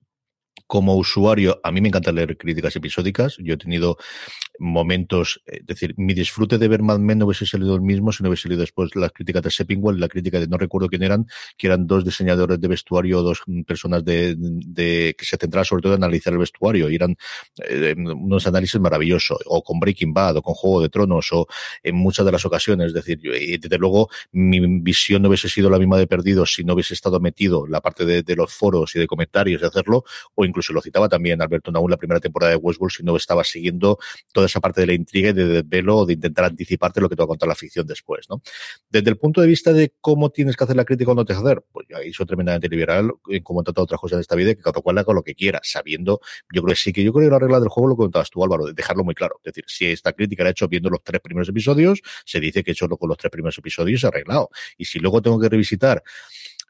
como usuario, a mí me encanta leer críticas episódicas. Yo he tenido momentos, es decir, mi disfrute de ver Mad Men no hubiese salido el mismo si no hubiese salido después las críticas de Seppingwell, la crítica de no recuerdo quién eran, que eran dos diseñadores de vestuario, dos personas de, de que se centraban sobre todo en analizar el vestuario, y eran eh, unos análisis maravillosos, o con Breaking Bad, o con Juego de Tronos, o en muchas de las ocasiones. Es decir, y desde luego mi visión no hubiese sido la misma de perdido si no hubiese estado metido la parte de, de los foros y de comentarios de hacerlo, o incluso lo citaba también Alberto Naúl la primera temporada de Westworld si no estaba siguiendo toda esa parte de la intriga y de desvelo o de intentar anticiparte lo que te va a contar la ficción después, ¿no? Desde el punto de vista de cómo tienes que hacer la crítica o no te hacer, pues ahí soy tremendamente liberal en cómo tratar otras cosas de esta vida que cada cual haga lo que quiera, sabiendo, yo creo que sí que yo creo que la regla del juego lo contabas tú Álvaro, de dejarlo muy claro, es decir, si esta crítica la he hecho viendo los tres primeros episodios, se dice que he hecho con los tres primeros episodios arreglado, y si luego tengo que revisitar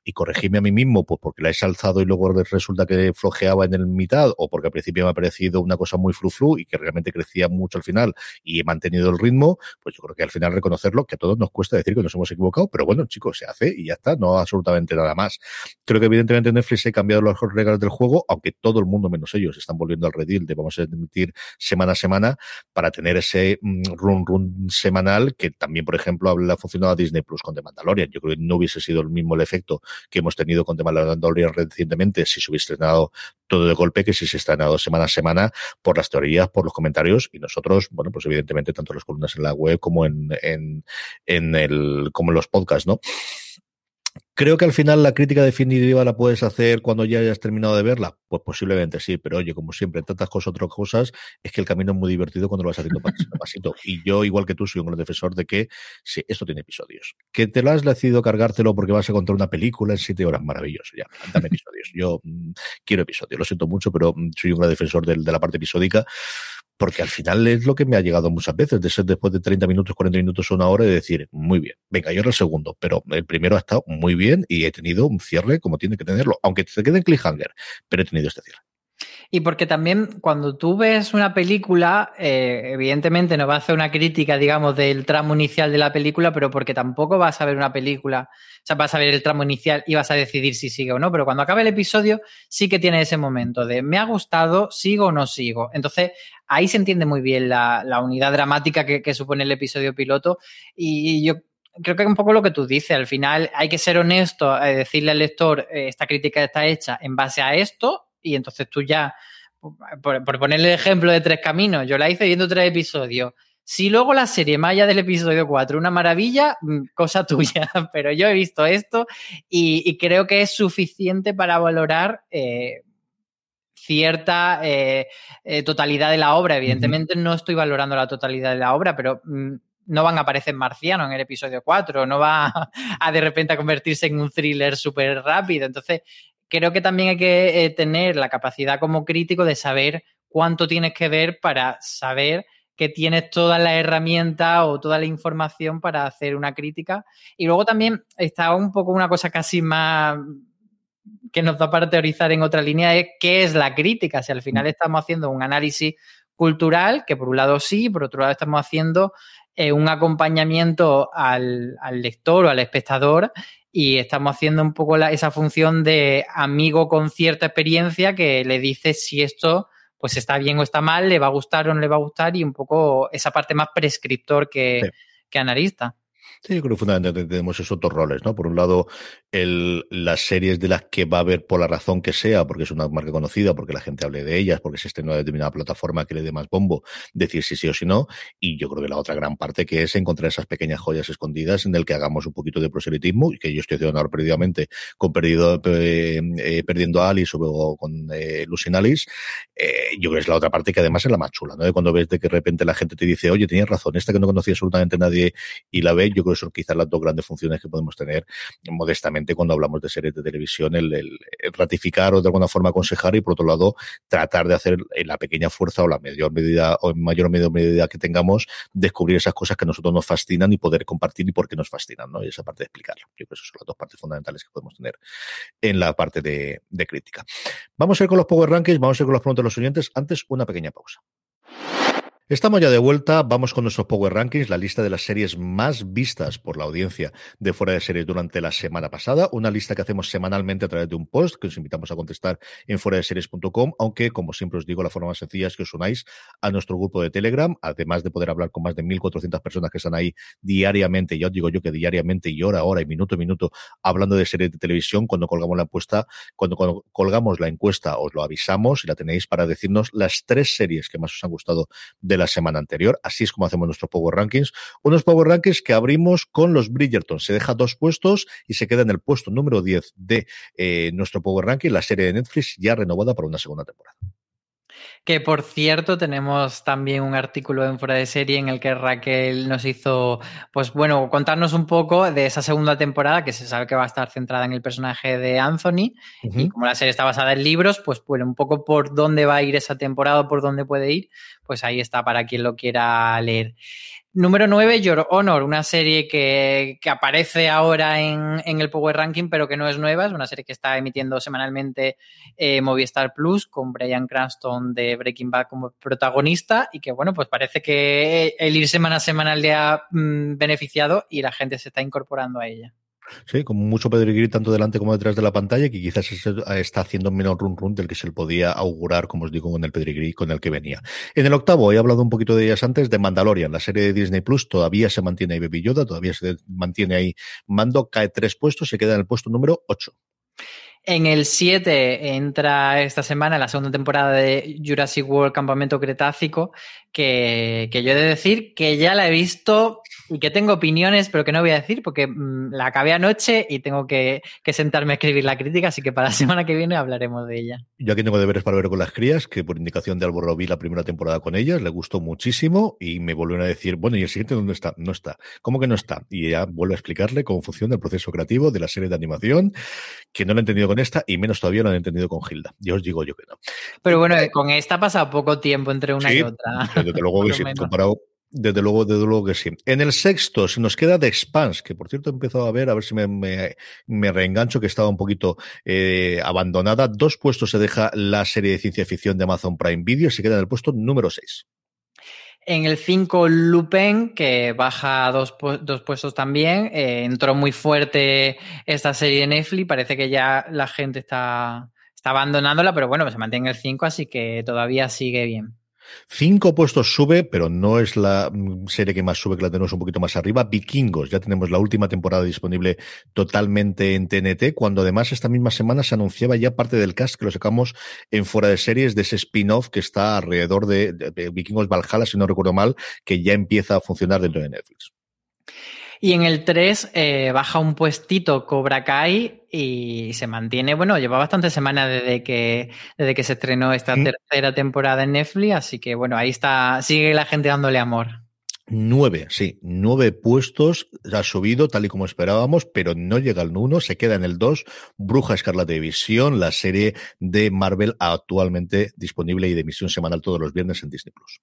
y corregirme a mí mismo, pues porque la he salzado y luego resulta que flojeaba en el mitad, o porque al principio me ha parecido una cosa muy flu-flu y que realmente crecía mucho al final y he mantenido el ritmo, pues yo creo que al final reconocerlo, que a todos nos cuesta decir que nos hemos equivocado, pero bueno, chicos, se hace y ya está, no absolutamente nada más. Creo que evidentemente Netflix ha cambiado las reglas del juego, aunque todo el mundo menos ellos están volviendo al redil de vamos a emitir semana a semana para tener ese run run semanal que también, por ejemplo, ha funcionado a Disney Plus con The Mandalorian. Yo creo que no hubiese sido el mismo el efecto que hemos tenido con The Mandalorian recientemente si se hubiese estrenado todo de golpe que si se ha estrenado semana a semana por las teorías, por los comentarios y nosotros, bueno, pues evidentemente tanto las columnas en la web como en, en, en el, como en los podcasts, ¿no? Creo que al final la crítica definitiva la puedes hacer cuando ya hayas terminado de verla. Pues posiblemente sí, pero oye, como siempre, tantas cosas, otras cosas, es que el camino es muy divertido cuando lo vas haciendo pasito a pasito. Y yo, igual que tú, soy un gran defensor de que sí, esto tiene episodios. Que te lo has decidido cargártelo porque vas a contar una película en siete horas, maravilloso. Ya, dame episodios. Yo mmm, quiero episodios, lo siento mucho, pero soy un gran defensor de, de la parte episódica porque al final es lo que me ha llegado muchas veces, de ser después de 30 minutos, 40 minutos, una hora, y decir, muy bien, venga, yo era el segundo, pero el primero ha estado muy bien y he tenido un cierre como tiene que tenerlo, aunque se quede en cliffhanger, pero he tenido este cierre. Y porque también cuando tú ves una película, eh, evidentemente no vas a hacer una crítica, digamos, del tramo inicial de la película, pero porque tampoco vas a ver una película, o sea, vas a ver el tramo inicial y vas a decidir si sigue o no, pero cuando acabe el episodio sí que tiene ese momento de me ha gustado, sigo o no sigo. Entonces ahí se entiende muy bien la, unidad dramática que, supone el episodio piloto y yo creo que es un poco lo que tú dices. Al final hay que ser honesto, eh, decirle al lector, eh, esta crítica está hecha en base a esto y entonces tú ya, por, ponerle el ejemplo de Tres Caminos, yo la hice viendo tres episodios. Si luego la serie Maya del episodio 4, una maravilla, mm, cosa tuya, pero yo he visto esto y, creo que es suficiente para valorar eh, cierta eh, eh, totalidad de la obra. Evidentemente no estoy valorando la totalidad de la obra, pero mm, no van a aparecer marcianos en el episodio 4, no va a, a de repente a convertirse en un thriller súper rápido. Entonces, creo que también hay que eh, tener la capacidad como crítico de saber cuánto tienes que ver para saber que tienes toda la herramienta o toda la información para hacer una crítica. Y luego también está un poco una cosa casi más que nos da para teorizar en otra línea, es qué es la crítica. Si al final estamos haciendo un análisis cultural, que por un lado sí, por otro lado estamos haciendo eh, un acompañamiento al, al lector o al espectador y estamos haciendo un poco esa función de amigo con cierta experiencia que le dice si esto pues está bien o está mal, le va a gustar o no le va a gustar y un poco esa parte más prescriptor que, que analista. Sí, yo creo que fundamentalmente tenemos esos dos roles, ¿no? Por un lado, el, las series de las que va a haber por la razón que sea, porque es una marca conocida, porque la gente hable de ellas, porque en una determinada plataforma que le dé más bombo, decir si sí o si no. Y yo creo que la otra gran parte que es encontrar esas pequeñas joyas escondidas en el que hagamos un poquito de proselitismo, y que yo estoy haciendo ahora perdidamente con perdido, eh, perdiendo a Alice o con eh, Lucien Alice. Eh, yo creo que es la otra parte que además es la más chula, ¿no? De cuando ves de que de repente la gente te dice, oye, tenías razón, esta que no conocía absolutamente nadie y la ve, yo creo son quizás las dos grandes funciones que podemos tener modestamente cuando hablamos de series de televisión, el, ratificar o de alguna forma aconsejar y por otro lado tratar de hacer en la pequeña fuerza o la mayor medida o en mayor o menor medida que tengamos descubrir esas cosas que a nosotros nos fascinan y poder compartir y por qué nos fascinan, ¿no? Y esa parte de explicarlo. Yo creo que esas son las dos partes fundamentales que podemos tener en la parte de, de crítica. Vamos a ir con los Power Rankings, vamos a ir con las preguntas de los oyentes. Antes, una pequeña pausa. Estamos ya de vuelta, vamos con nuestros Power Rankings, la lista de las series más vistas por la audiencia de fuera de series durante la semana pasada, una lista que hacemos semanalmente a través de un post que os invitamos a contestar en fuera de series.com, aunque como siempre os digo, la forma más sencilla es que os unáis a nuestro grupo de Telegram, además de poder hablar con más de 1.400 personas que están ahí diariamente, ya os digo yo que diariamente y hora a hora y minuto a minuto hablando de series de televisión, cuando colgamos la encuesta, cuando, cuando colgamos la encuesta os lo avisamos y la tenéis para decirnos las tres series que más os han gustado de de la semana anterior. Así es como hacemos nuestros Power Rankings. Unos Power Rankings que abrimos con los Bridgerton. Se deja dos puestos y se queda en el puesto número 10 de eh, nuestro Power Ranking, la serie de Netflix ya renovada para una segunda temporada. Que por cierto, tenemos también un artículo en fuera de serie en el que Raquel nos hizo, pues bueno, contarnos un poco de esa segunda temporada que se sabe que va a estar centrada en el personaje de Anthony. Y como la serie está basada en libros, pues bueno, un poco por dónde va a ir esa temporada, por dónde puede ir, pues ahí está para quien lo quiera leer. Número 9, Your Honor, una serie que, aparece ahora en, el Power Ranking, pero que no es nueva, es una serie que está emitiendo semanalmente eh, Movistar Plus con Brian Cranston de Breaking Bad como protagonista y que, bueno, pues parece que el ir semana a semana le ha mm, beneficiado y la gente se está incorporando a ella. Sí, con mucho pedigrí tanto delante como detrás de la pantalla, que quizás está haciendo menos run run del que se le podía augurar, como os digo, con el pedigrí con el que venía. En el octavo, he hablado un poquito de ellas antes, de Mandalorian, la serie de Disney Plus, todavía se mantiene ahí Baby Yoda, todavía se mantiene ahí Mando, cae tres puestos, se queda en el puesto número ocho. En el 7 entra esta semana la segunda temporada de Jurassic World Campamento Cretácico, que, que, yo he de decir que ya la he visto y que tengo opiniones, pero que no voy a decir porque mm, la acabé anoche y tengo que, sentarme a escribir la crítica, así que para la semana que viene hablaremos de ella. Yo aquí tengo deberes para ver con las crías, que por indicación de Álvaro la primera temporada con ellas, le gustó muchísimo y me volvieron a decir, bueno, ¿y el siguiente dónde está? No está. ¿Cómo que no está? Y ella vuelve a explicarle cómo funciona el proceso creativo de la serie de animación, que no lo he entendido con esta y menos todavía lo han entendido con Hilda. Yo os digo yo que no. Pero bueno, con esta ha pasado poco tiempo entre una y otra. Desde luego que sí, comparado desde luego, desde luego que sí. En el sexto se nos queda The Expanse, que por cierto he empezado a ver, a ver si me, me, reengancho, que estaba un poquito eh, abandonada. Dos puestos se deja la serie de ciencia ficción de Amazon Prime Video y se queda en el puesto número 6. En el 5, Lupin, que baja dos, dos puestos también. Eh, entró muy fuerte esta serie de Netflix. Parece que ya la gente está, está abandonándola, pero bueno, se mantiene en el 5, así que todavía sigue bien. Cinco puestos sube, pero no es la mm, serie que más sube, que la tenemos un poquito más arriba. Vikingos, ya tenemos la última temporada disponible totalmente en TNT, cuando además esta misma semana se anunciaba ya parte del cast que lo sacamos en fuera de series de ese spin-off que está alrededor de, de Vikingos Valhalla, si no recuerdo mal, que ya empieza a funcionar dentro de Netflix. Y en el 3 eh, baja un puestito Cobra Kai y se mantiene, bueno, lleva bastantes semanas desde que, desde que se estrenó esta tercera temporada en Netflix, así que bueno, ahí está, sigue la gente dándole amor. Nueve, sí, nueve puestos, ha subido tal y como esperábamos, pero no llega al uno, se queda en el dos. Bruja Escarlata de Visión, la serie de Marvel actualmente disponible y de emisión semanal todos los viernes en Disney Plus.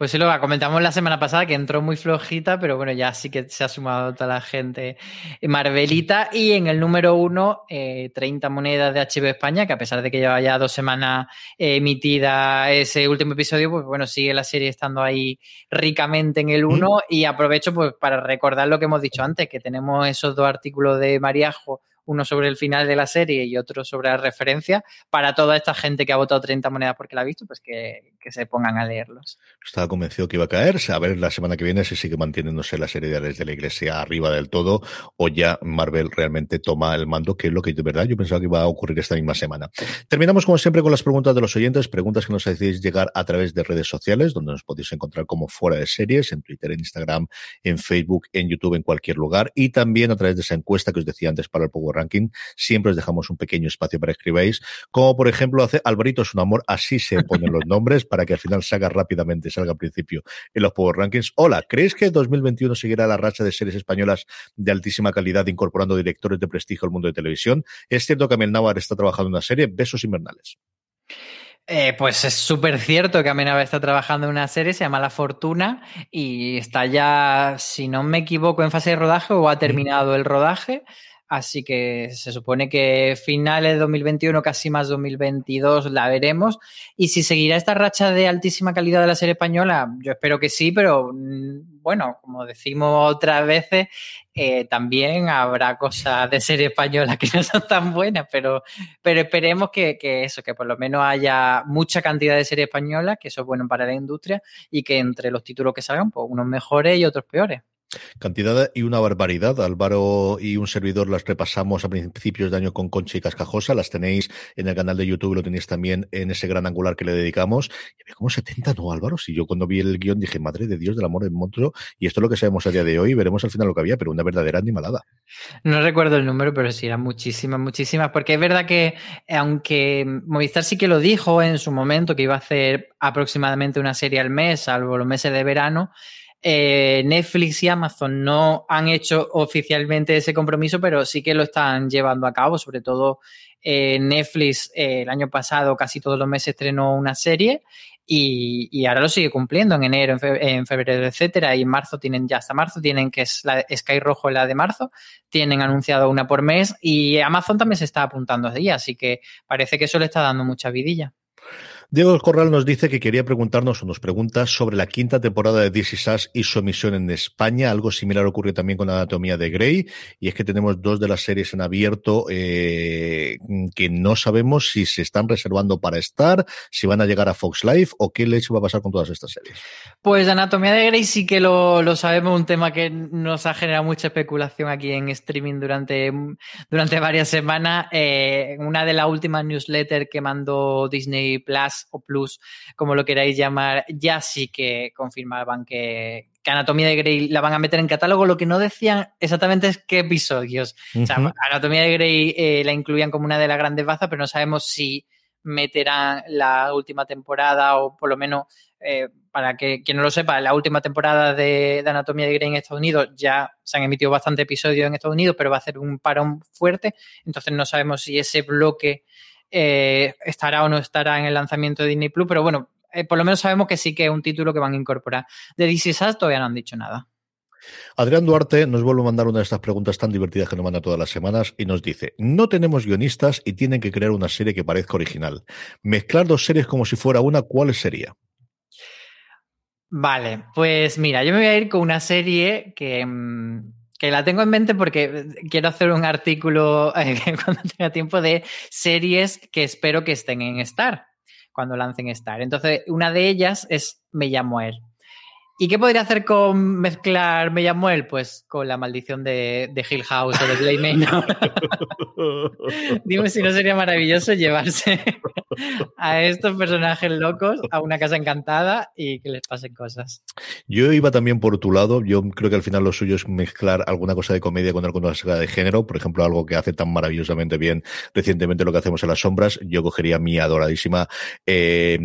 Pues sí, lo comentamos la semana pasada que entró muy flojita, pero bueno, ya sí que se ha sumado toda la gente Marvelita. Y en el número uno, 30 eh, monedas de HBO España, que a pesar de que lleva ya dos semanas emitida ese último episodio, pues bueno, sigue la serie estando ahí ricamente en el uno. Y aprovecho pues para recordar lo que hemos dicho antes, que tenemos esos dos artículos de Mariajo uno sobre el final de la serie y otro sobre la referencia, para toda esta gente que ha votado 30 monedas porque la ha visto, pues que, se pongan a leerlos. Estaba convencido que iba a caer, a ver la semana que viene si sigue manteniéndose la serie de la Iglesia arriba del todo o ya Marvel realmente toma el mando, que es lo que de verdad yo pensaba que iba a ocurrir esta misma semana. Terminamos como siempre con las preguntas de los oyentes, preguntas que nos hacéis llegar a través de redes sociales, donde nos podéis encontrar como fuera de series, en Twitter, en Instagram, en Facebook, en YouTube, en cualquier lugar, y también a través de esa encuesta que os decía antes para el Power ranking. Siempre os dejamos un pequeño espacio para que escribáis, como por ejemplo hace Alvarito es un amor, así se ponen los nombres para que al final salga rápidamente, salga al principio en los Power Rankings. Hola, ¿creéis que 2021 seguirá la racha de series españolas de altísima calidad incorporando directores de prestigio al mundo de televisión? Es cierto que Amel Navar está trabajando en una serie, Besos Invernales. Eh, pues es súper cierto que Amenábar está trabajando en una serie, se llama La Fortuna, y está ya, si no me equivoco, en fase de rodaje o ha terminado el rodaje. Así que se supone que finales de 2021, casi más 2022, la veremos. Y si seguirá esta racha de altísima calidad de la serie española, yo espero que sí, pero mm, bueno, como decimos otras veces, eh, también habrá cosas de serie española que no son tan buenas, pero, pero esperemos que, que, eso, que por lo menos haya mucha cantidad de serie española, que eso es bueno para la industria, y que entre los títulos que salgan, pues unos mejores y otros peores. Cantidad y una barbaridad. Álvaro y un servidor las repasamos a principios de año con Concha y Cascajosa. Las tenéis en el canal de YouTube, lo tenéis también en ese gran angular que le dedicamos. Y había como 70, ¿no, Álvaro? Si yo cuando vi el guion dije, madre de Dios del amor en monstruo. Y esto es lo que sabemos a día de hoy. Veremos al final lo que había, pero una verdadera animalada. No recuerdo el número, pero sí eran muchísimas, muchísimas. Porque es verdad que, aunque Movistar sí que lo dijo en su momento, que iba a hacer aproximadamente una serie al mes, salvo los meses de verano, eh, Netflix y Amazon no han hecho oficialmente ese compromiso, pero sí que lo están llevando a cabo. Sobre todo eh, Netflix eh, el año pasado casi todos los meses estrenó una serie y, ahora lo sigue cumpliendo en enero, en febrero, etcétera. Y en marzo tienen ya hasta marzo, tienen que es la Sky Rojo la de marzo, tienen anunciado una por mes y Amazon también se está apuntando ahí, así que parece que eso le está dando mucha vidilla. Diego Corral nos dice que quería preguntarnos o nos pregunta sobre la quinta temporada de This Is y su emisión en España. Algo similar ocurrió también con Anatomía de Grey. Y es que tenemos dos de las series en abierto eh, que no sabemos si se están reservando para estar, si van a llegar a Fox Life o qué leche va a pasar con todas estas series. Pues Anatomía de Grey sí que lo, lo sabemos, un tema que nos ha generado mucha especulación aquí en streaming durante, durante varias semanas. Eh, una de las últimas newsletters que mandó Disney Plus o Plus, como lo queráis llamar, ya sí que confirmaban que, Anatomía de Grey la van a meter en catálogo. Lo que no decían exactamente es qué episodios. O sea, Anatomía de Grey eh, la incluían como una de las grandes bazas, pero no sabemos si meterán la última temporada o por lo menos eh, para que quien no lo sepa, la última temporada de, Anatomía de Grey en Estados Unidos ya se han emitido bastantes episodios en Estados Unidos, pero va a hacer un parón fuerte. Entonces no sabemos si ese bloque eh, estará o no estará en el lanzamiento de Disney Plus, pero bueno, eh, por lo menos sabemos que sí que es un título que van a incorporar. De DC Sass todavía no han dicho nada. Adrián Duarte nos vuelve a mandar una de estas preguntas tan divertidas que nos manda todas las semanas y nos dice, no tenemos guionistas y tienen que crear una serie que parezca original. Mezclar dos series como si fuera una, ¿cuál sería? Vale, pues mira, yo me voy a ir con una serie que, mm, que la tengo en mente porque quiero hacer un artículo eh, cuando tenga tiempo de series que espero que estén en Star, cuando lancen Star. Entonces, una de ellas es Me llamo él. ¿Y qué podría hacer con mezclar Me? Pues con la maldición de, Hill House o de Blade Dime si no sería maravilloso llevarse a estos personajes locos a una casa encantada y que les pasen cosas. Yo iba también por tu lado. Yo creo que al final lo suyo es mezclar alguna cosa de comedia con alguna cosa de género. Por ejemplo, algo que hace tan maravillosamente bien recientemente lo que hacemos en las sombras. Yo cogería mi adoradísima eh,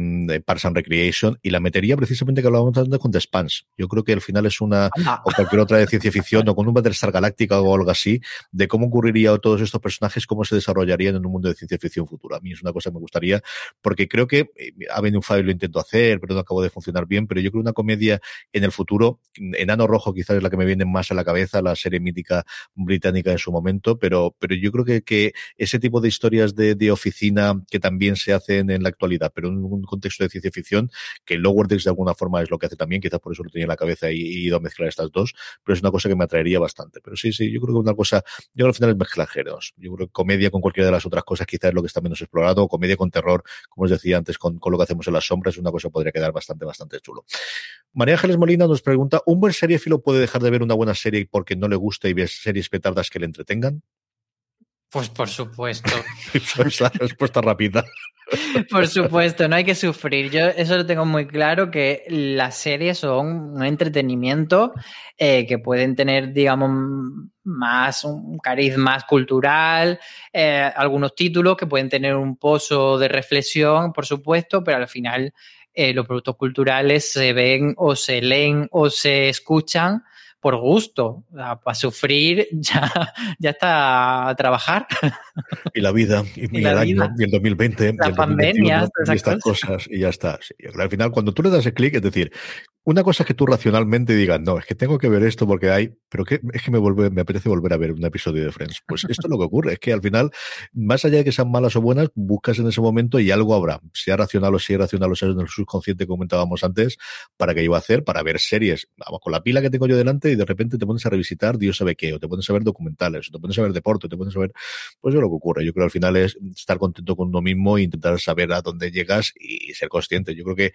Parks and Recreation y la metería precisamente que hablábamos antes con The Span yo creo que al final es una, o cualquier otra de ciencia ficción, o con un Battlestar Galáctica o algo así, de cómo ocurriría todos estos personajes, cómo se desarrollarían en un mundo de ciencia ficción futura. A mí es una cosa que me gustaría, porque creo que eh, ha venido un fallo lo intento hacer, pero no acabo de funcionar bien, pero yo creo que una comedia en el futuro, Enano Rojo quizás es la que me viene más a la cabeza, la serie mítica británica en su momento, pero, pero yo creo que, que ese tipo de historias de, de oficina que también se hacen en la actualidad, pero en un contexto de ciencia ficción, que Lower Decks de alguna forma es lo que hace también, quizás por eso lo tenía en la cabeza y, ido a mezclar estas dos, pero es una cosa que me atraería bastante. Pero sí, sí, yo creo que una cosa, yo creo al final es mezclar géneros. Yo creo que comedia con cualquiera de las otras cosas quizás es lo que está menos explorado, comedia con terror, como os decía antes, con, con lo que hacemos en las sombras, es una cosa que podría quedar bastante, bastante chulo. María Ángeles Molina nos pregunta, ¿un buen filo puede dejar de ver una buena serie porque no le gusta y ver series petardas que le entretengan? Pues por supuesto. es la respuesta rápida. Por supuesto, no hay que sufrir. Yo eso lo tengo muy claro, que las series son un entretenimiento eh, que pueden tener, digamos, más un cariz más cultural, eh, algunos títulos que pueden tener un pozo de reflexión, por supuesto, pero al final eh, los productos culturales se ven o se leen o se escuchan por gusto. Para sufrir ya, ya está a trabajar. Y la vida, y, el año, y el 2020, la pandemia, y estas cosas. y ya está. Al final, cuando tú le das el clic, es decir, una cosa es que tú racionalmente digas, no, es que tengo que ver esto porque hay, pero que es que me, vuelve, me apetece volver a ver un episodio de Friends. Pues esto es lo que ocurre, es que al final, más allá de que sean malas o buenas, buscas en ese momento y algo habrá, sea racional o sea irracional o sea en el subconsciente que comentábamos antes, para que iba a hacer, para ver series, vamos, con la pila que tengo yo delante y de repente te pones a revisitar Dios sabe qué, o te pones a ver documentales, o te pones a ver deporte, o te pones a ver, pues eso es lo que ocurre. Yo creo que al final es estar contento con uno mismo e intentar saber a dónde llegas y ser consciente. Yo creo que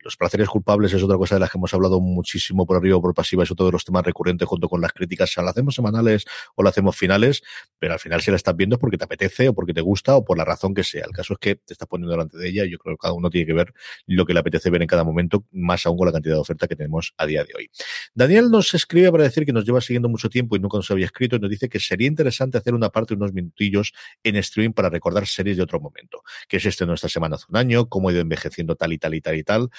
los placeres culpables es otra cosa de las que hemos hablado muchísimo por arriba o por pasiva, eso todos los temas recurrentes junto con las críticas, sea, lo hacemos semanales o lo hacemos finales, pero al final si la estás viendo es porque te apetece o porque te gusta o por la razón que sea. El caso es que te estás poniendo delante de ella y yo creo que cada uno tiene que ver lo que le apetece ver en cada momento, más aún con la cantidad de oferta que tenemos a día de hoy. Daniel nos escribe para decir que nos lleva siguiendo mucho tiempo y nunca nos había escrito y nos dice que sería interesante hacer una parte, unos minutillos en streaming para recordar series de otro momento, que es este nuestra semana hace un año, cómo ha ido envejeciendo tal y tal y tal y tal.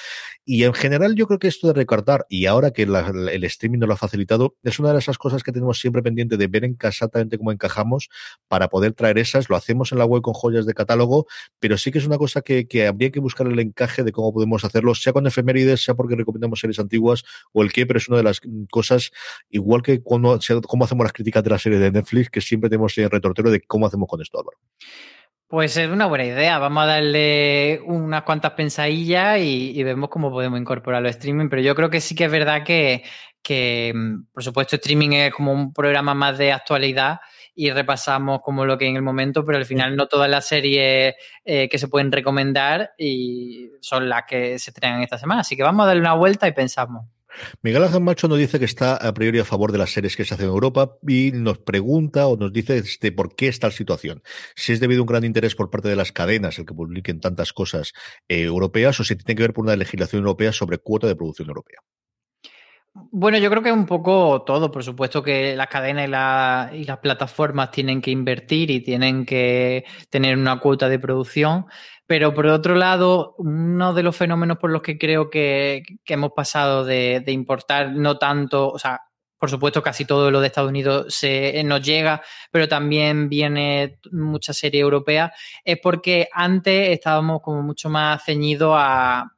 Y en general yo creo que esto de recordar, y ahora que el streaming nos lo ha facilitado, es una de esas cosas que tenemos siempre pendiente de ver en exactamente cómo encajamos para poder traer esas. Lo hacemos en la web con joyas de catálogo, pero sí que es una cosa que, que habría que buscar el encaje de cómo podemos hacerlo, sea con efemérides, sea porque recomendamos series antiguas o el qué, pero es una de las cosas, igual que cuando, cómo hacemos las críticas de la serie de Netflix, que siempre tenemos el retortero de cómo hacemos con esto, Álvaro. Pues es una buena idea. Vamos a darle unas cuantas pensadillas y, vemos cómo podemos incorporarlo a streaming. Pero yo creo que sí que es verdad que, mm, por supuesto, streaming es como un programa más de actualidad y repasamos como lo que en el momento, pero al final no todas las series eh, que se pueden recomendar y son las que se estrenan esta semana. Así que vamos a darle una vuelta y pensamos. Miguel Ángel Macho nos dice que está a priori a favor de las series que se hacen en Europa y nos pregunta o nos dice este, por qué esta situación. Si es debido a un gran interés por parte de las cadenas el que publiquen tantas cosas eh, europeas o si tiene que ver por una legislación europea sobre cuota de producción europea. Bueno, yo creo que un poco todo. Por supuesto que las cadenas y, las plataformas tienen que invertir y tienen que tener una cuota de producción. Pero por otro lado, uno de los fenómenos por los que creo que, hemos pasado de, importar no tanto, o sea, por supuesto casi todo lo de Estados Unidos nos llega, pero también viene mucha serie europea, es porque antes estábamos como mucho más ceñidos a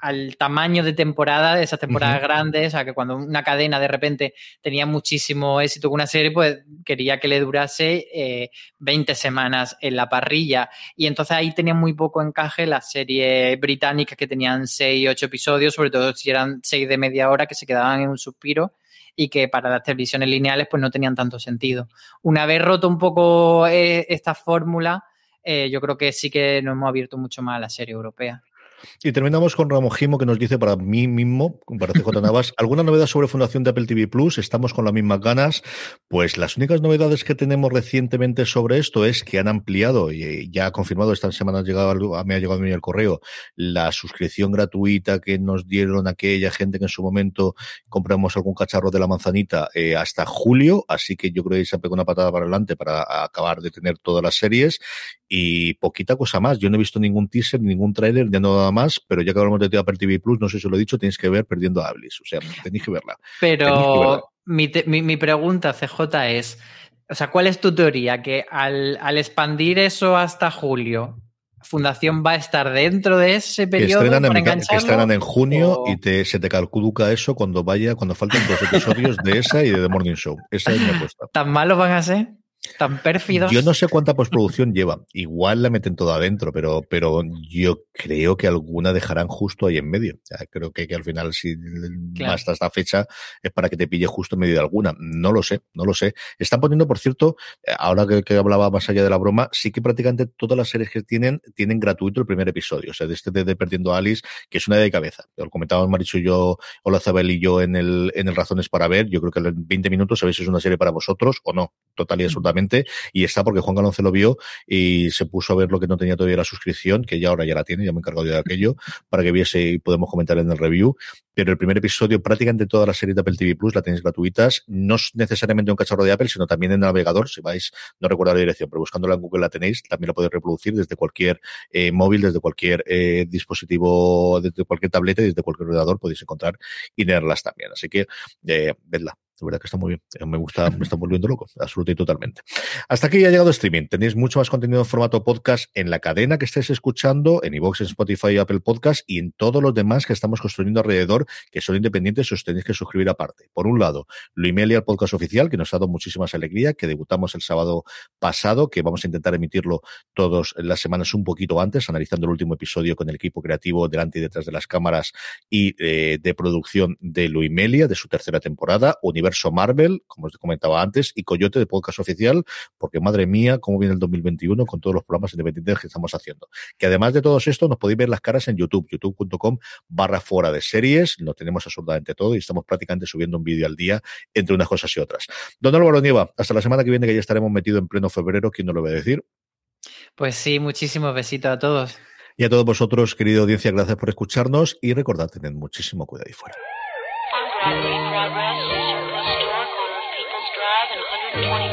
al tamaño de temporada, de esas temporadas grandes, o sea, que cuando una cadena de repente tenía muchísimo éxito con una serie, pues quería que le durase eh, 20 semanas en la parrilla. Y entonces ahí tenía muy poco encaje las series británicas que tenían 6, 8 episodios, sobre todo si eran 6 de media hora que se quedaban en un suspiro y que para las televisiones lineales pues no tenían tanto sentido. Una vez roto un poco eh, esta fórmula, eh, yo creo que sí que nos hemos abierto mucho más a la serie europea. Y terminamos con Ramojimo que nos dice para mí mismo, para CJ Navas, ¿alguna novedad sobre Fundación de Apple TV Plus? Estamos con las mismas ganas. Pues las únicas novedades que tenemos recientemente sobre esto es que han ampliado y ya ha confirmado, esta semana ha llegado, me ha llegado a mí el correo, la suscripción gratuita que nos dieron aquella gente que en su momento compramos algún cacharro de la manzanita eh, hasta julio. Así que yo creo que se ha pegado una patada para adelante para acabar de tener todas las series y poquita cosa más. Yo no he visto ningún teaser, ningún tráiler, ya nada más, pero ya que hablamos de Apple TV Plus, no sé si lo he dicho, tenéis que ver Perdiendo a Ablis. O sea, tenéis que verla. Pero Mi, mi, pregunta, CJ, es, o sea, ¿cuál es tu teoría? Que al, al expandir eso hasta julio, Fundación va a estar dentro de ese periodo. Que estrenan, en, que estrenan en junio y te, se te calcula eso cuando vaya, cuando falten dos episodios de esa y de The Morning Show. Esa es mi apuesta. ¿Tan malos van a ser? Tan pérfidos. Yo no sé cuánta postproducción lleva. Igual la meten toda adentro, pero, pero yo creo que alguna dejarán justo ahí en medio. creo que, que, al final, si hasta esta fecha, es para que te pille justo en medio de alguna. No lo sé, no lo sé. Están poniendo, por cierto, eh, ahora que, hablaba más allá de la broma, sí que prácticamente todas las series que tienen, tienen gratuito el primer episodio. O sea, de este de, Perdiendo a Alice, que es una de cabeza. Lo comentábamos Maricho y yo, Hola Zabel y yo en el, en el Razones para Ver. Yo creo que en 20 minutos sabéis si es una serie para vosotros o no. Total y absolutamente y está porque Juan Galonce lo vio y se puso a ver lo que no tenía todavía la suscripción, que ya ahora ya la tiene, ya me he encargado de aquello, para que viese y podemos comentar en el review. Pero el primer episodio, prácticamente toda la serie de Apple TV Plus la tenéis gratuitas, no es necesariamente un cacharro de Apple, sino también en el navegador, si vais, no recuerdo la dirección, pero buscándola en Google la tenéis, también la podéis reproducir desde cualquier eh, móvil, desde cualquier eh, dispositivo, desde cualquier tableta y desde cualquier ordenador podéis encontrar y leerlas también. Así que, eh, vedla. La verdad que está muy bien. Eh, me gusta, me está volviendo loco, absolutamente y totalmente. Hasta aquí ya ha llegado streaming. Tenéis mucho más contenido en formato podcast en la cadena que estáis escuchando, en iVoox, en Spotify, Apple Podcast y en todos los demás que estamos construyendo alrededor, que son independientes, os tenéis que suscribir aparte. Por un lado, email al podcast oficial, que nos ha dado muchísimas alegría, que debutamos el sábado pasado, que vamos a intentar emitirlo todas las semanas un poquito antes, analizando el último episodio con el equipo creativo delante y detrás de las cámaras y eh, de producción de Luimelia, de su tercera temporada, Universo Marvel, como os comentaba antes, y Coyote de podcast oficial, porque madre mía, cómo viene el 2021 con todos los programas independientes que estamos haciendo. Que además de todo esto, nos podéis ver las caras en YouTube, youtube.com barra fuera de series, lo tenemos absolutamente todo y estamos prácticamente subiendo un vídeo al día entre unas cosas y otras. Don Álvaro Nieva, hasta la semana que viene que ya estaremos metidos en pleno febrero, ¿quién no lo va a decir? Pues sí, muchísimos besitos a todos. Y a todos vosotros, querida audiencia, gracias por escucharnos y recordad, tened muchísimo cuidado ahí fuera. 2020.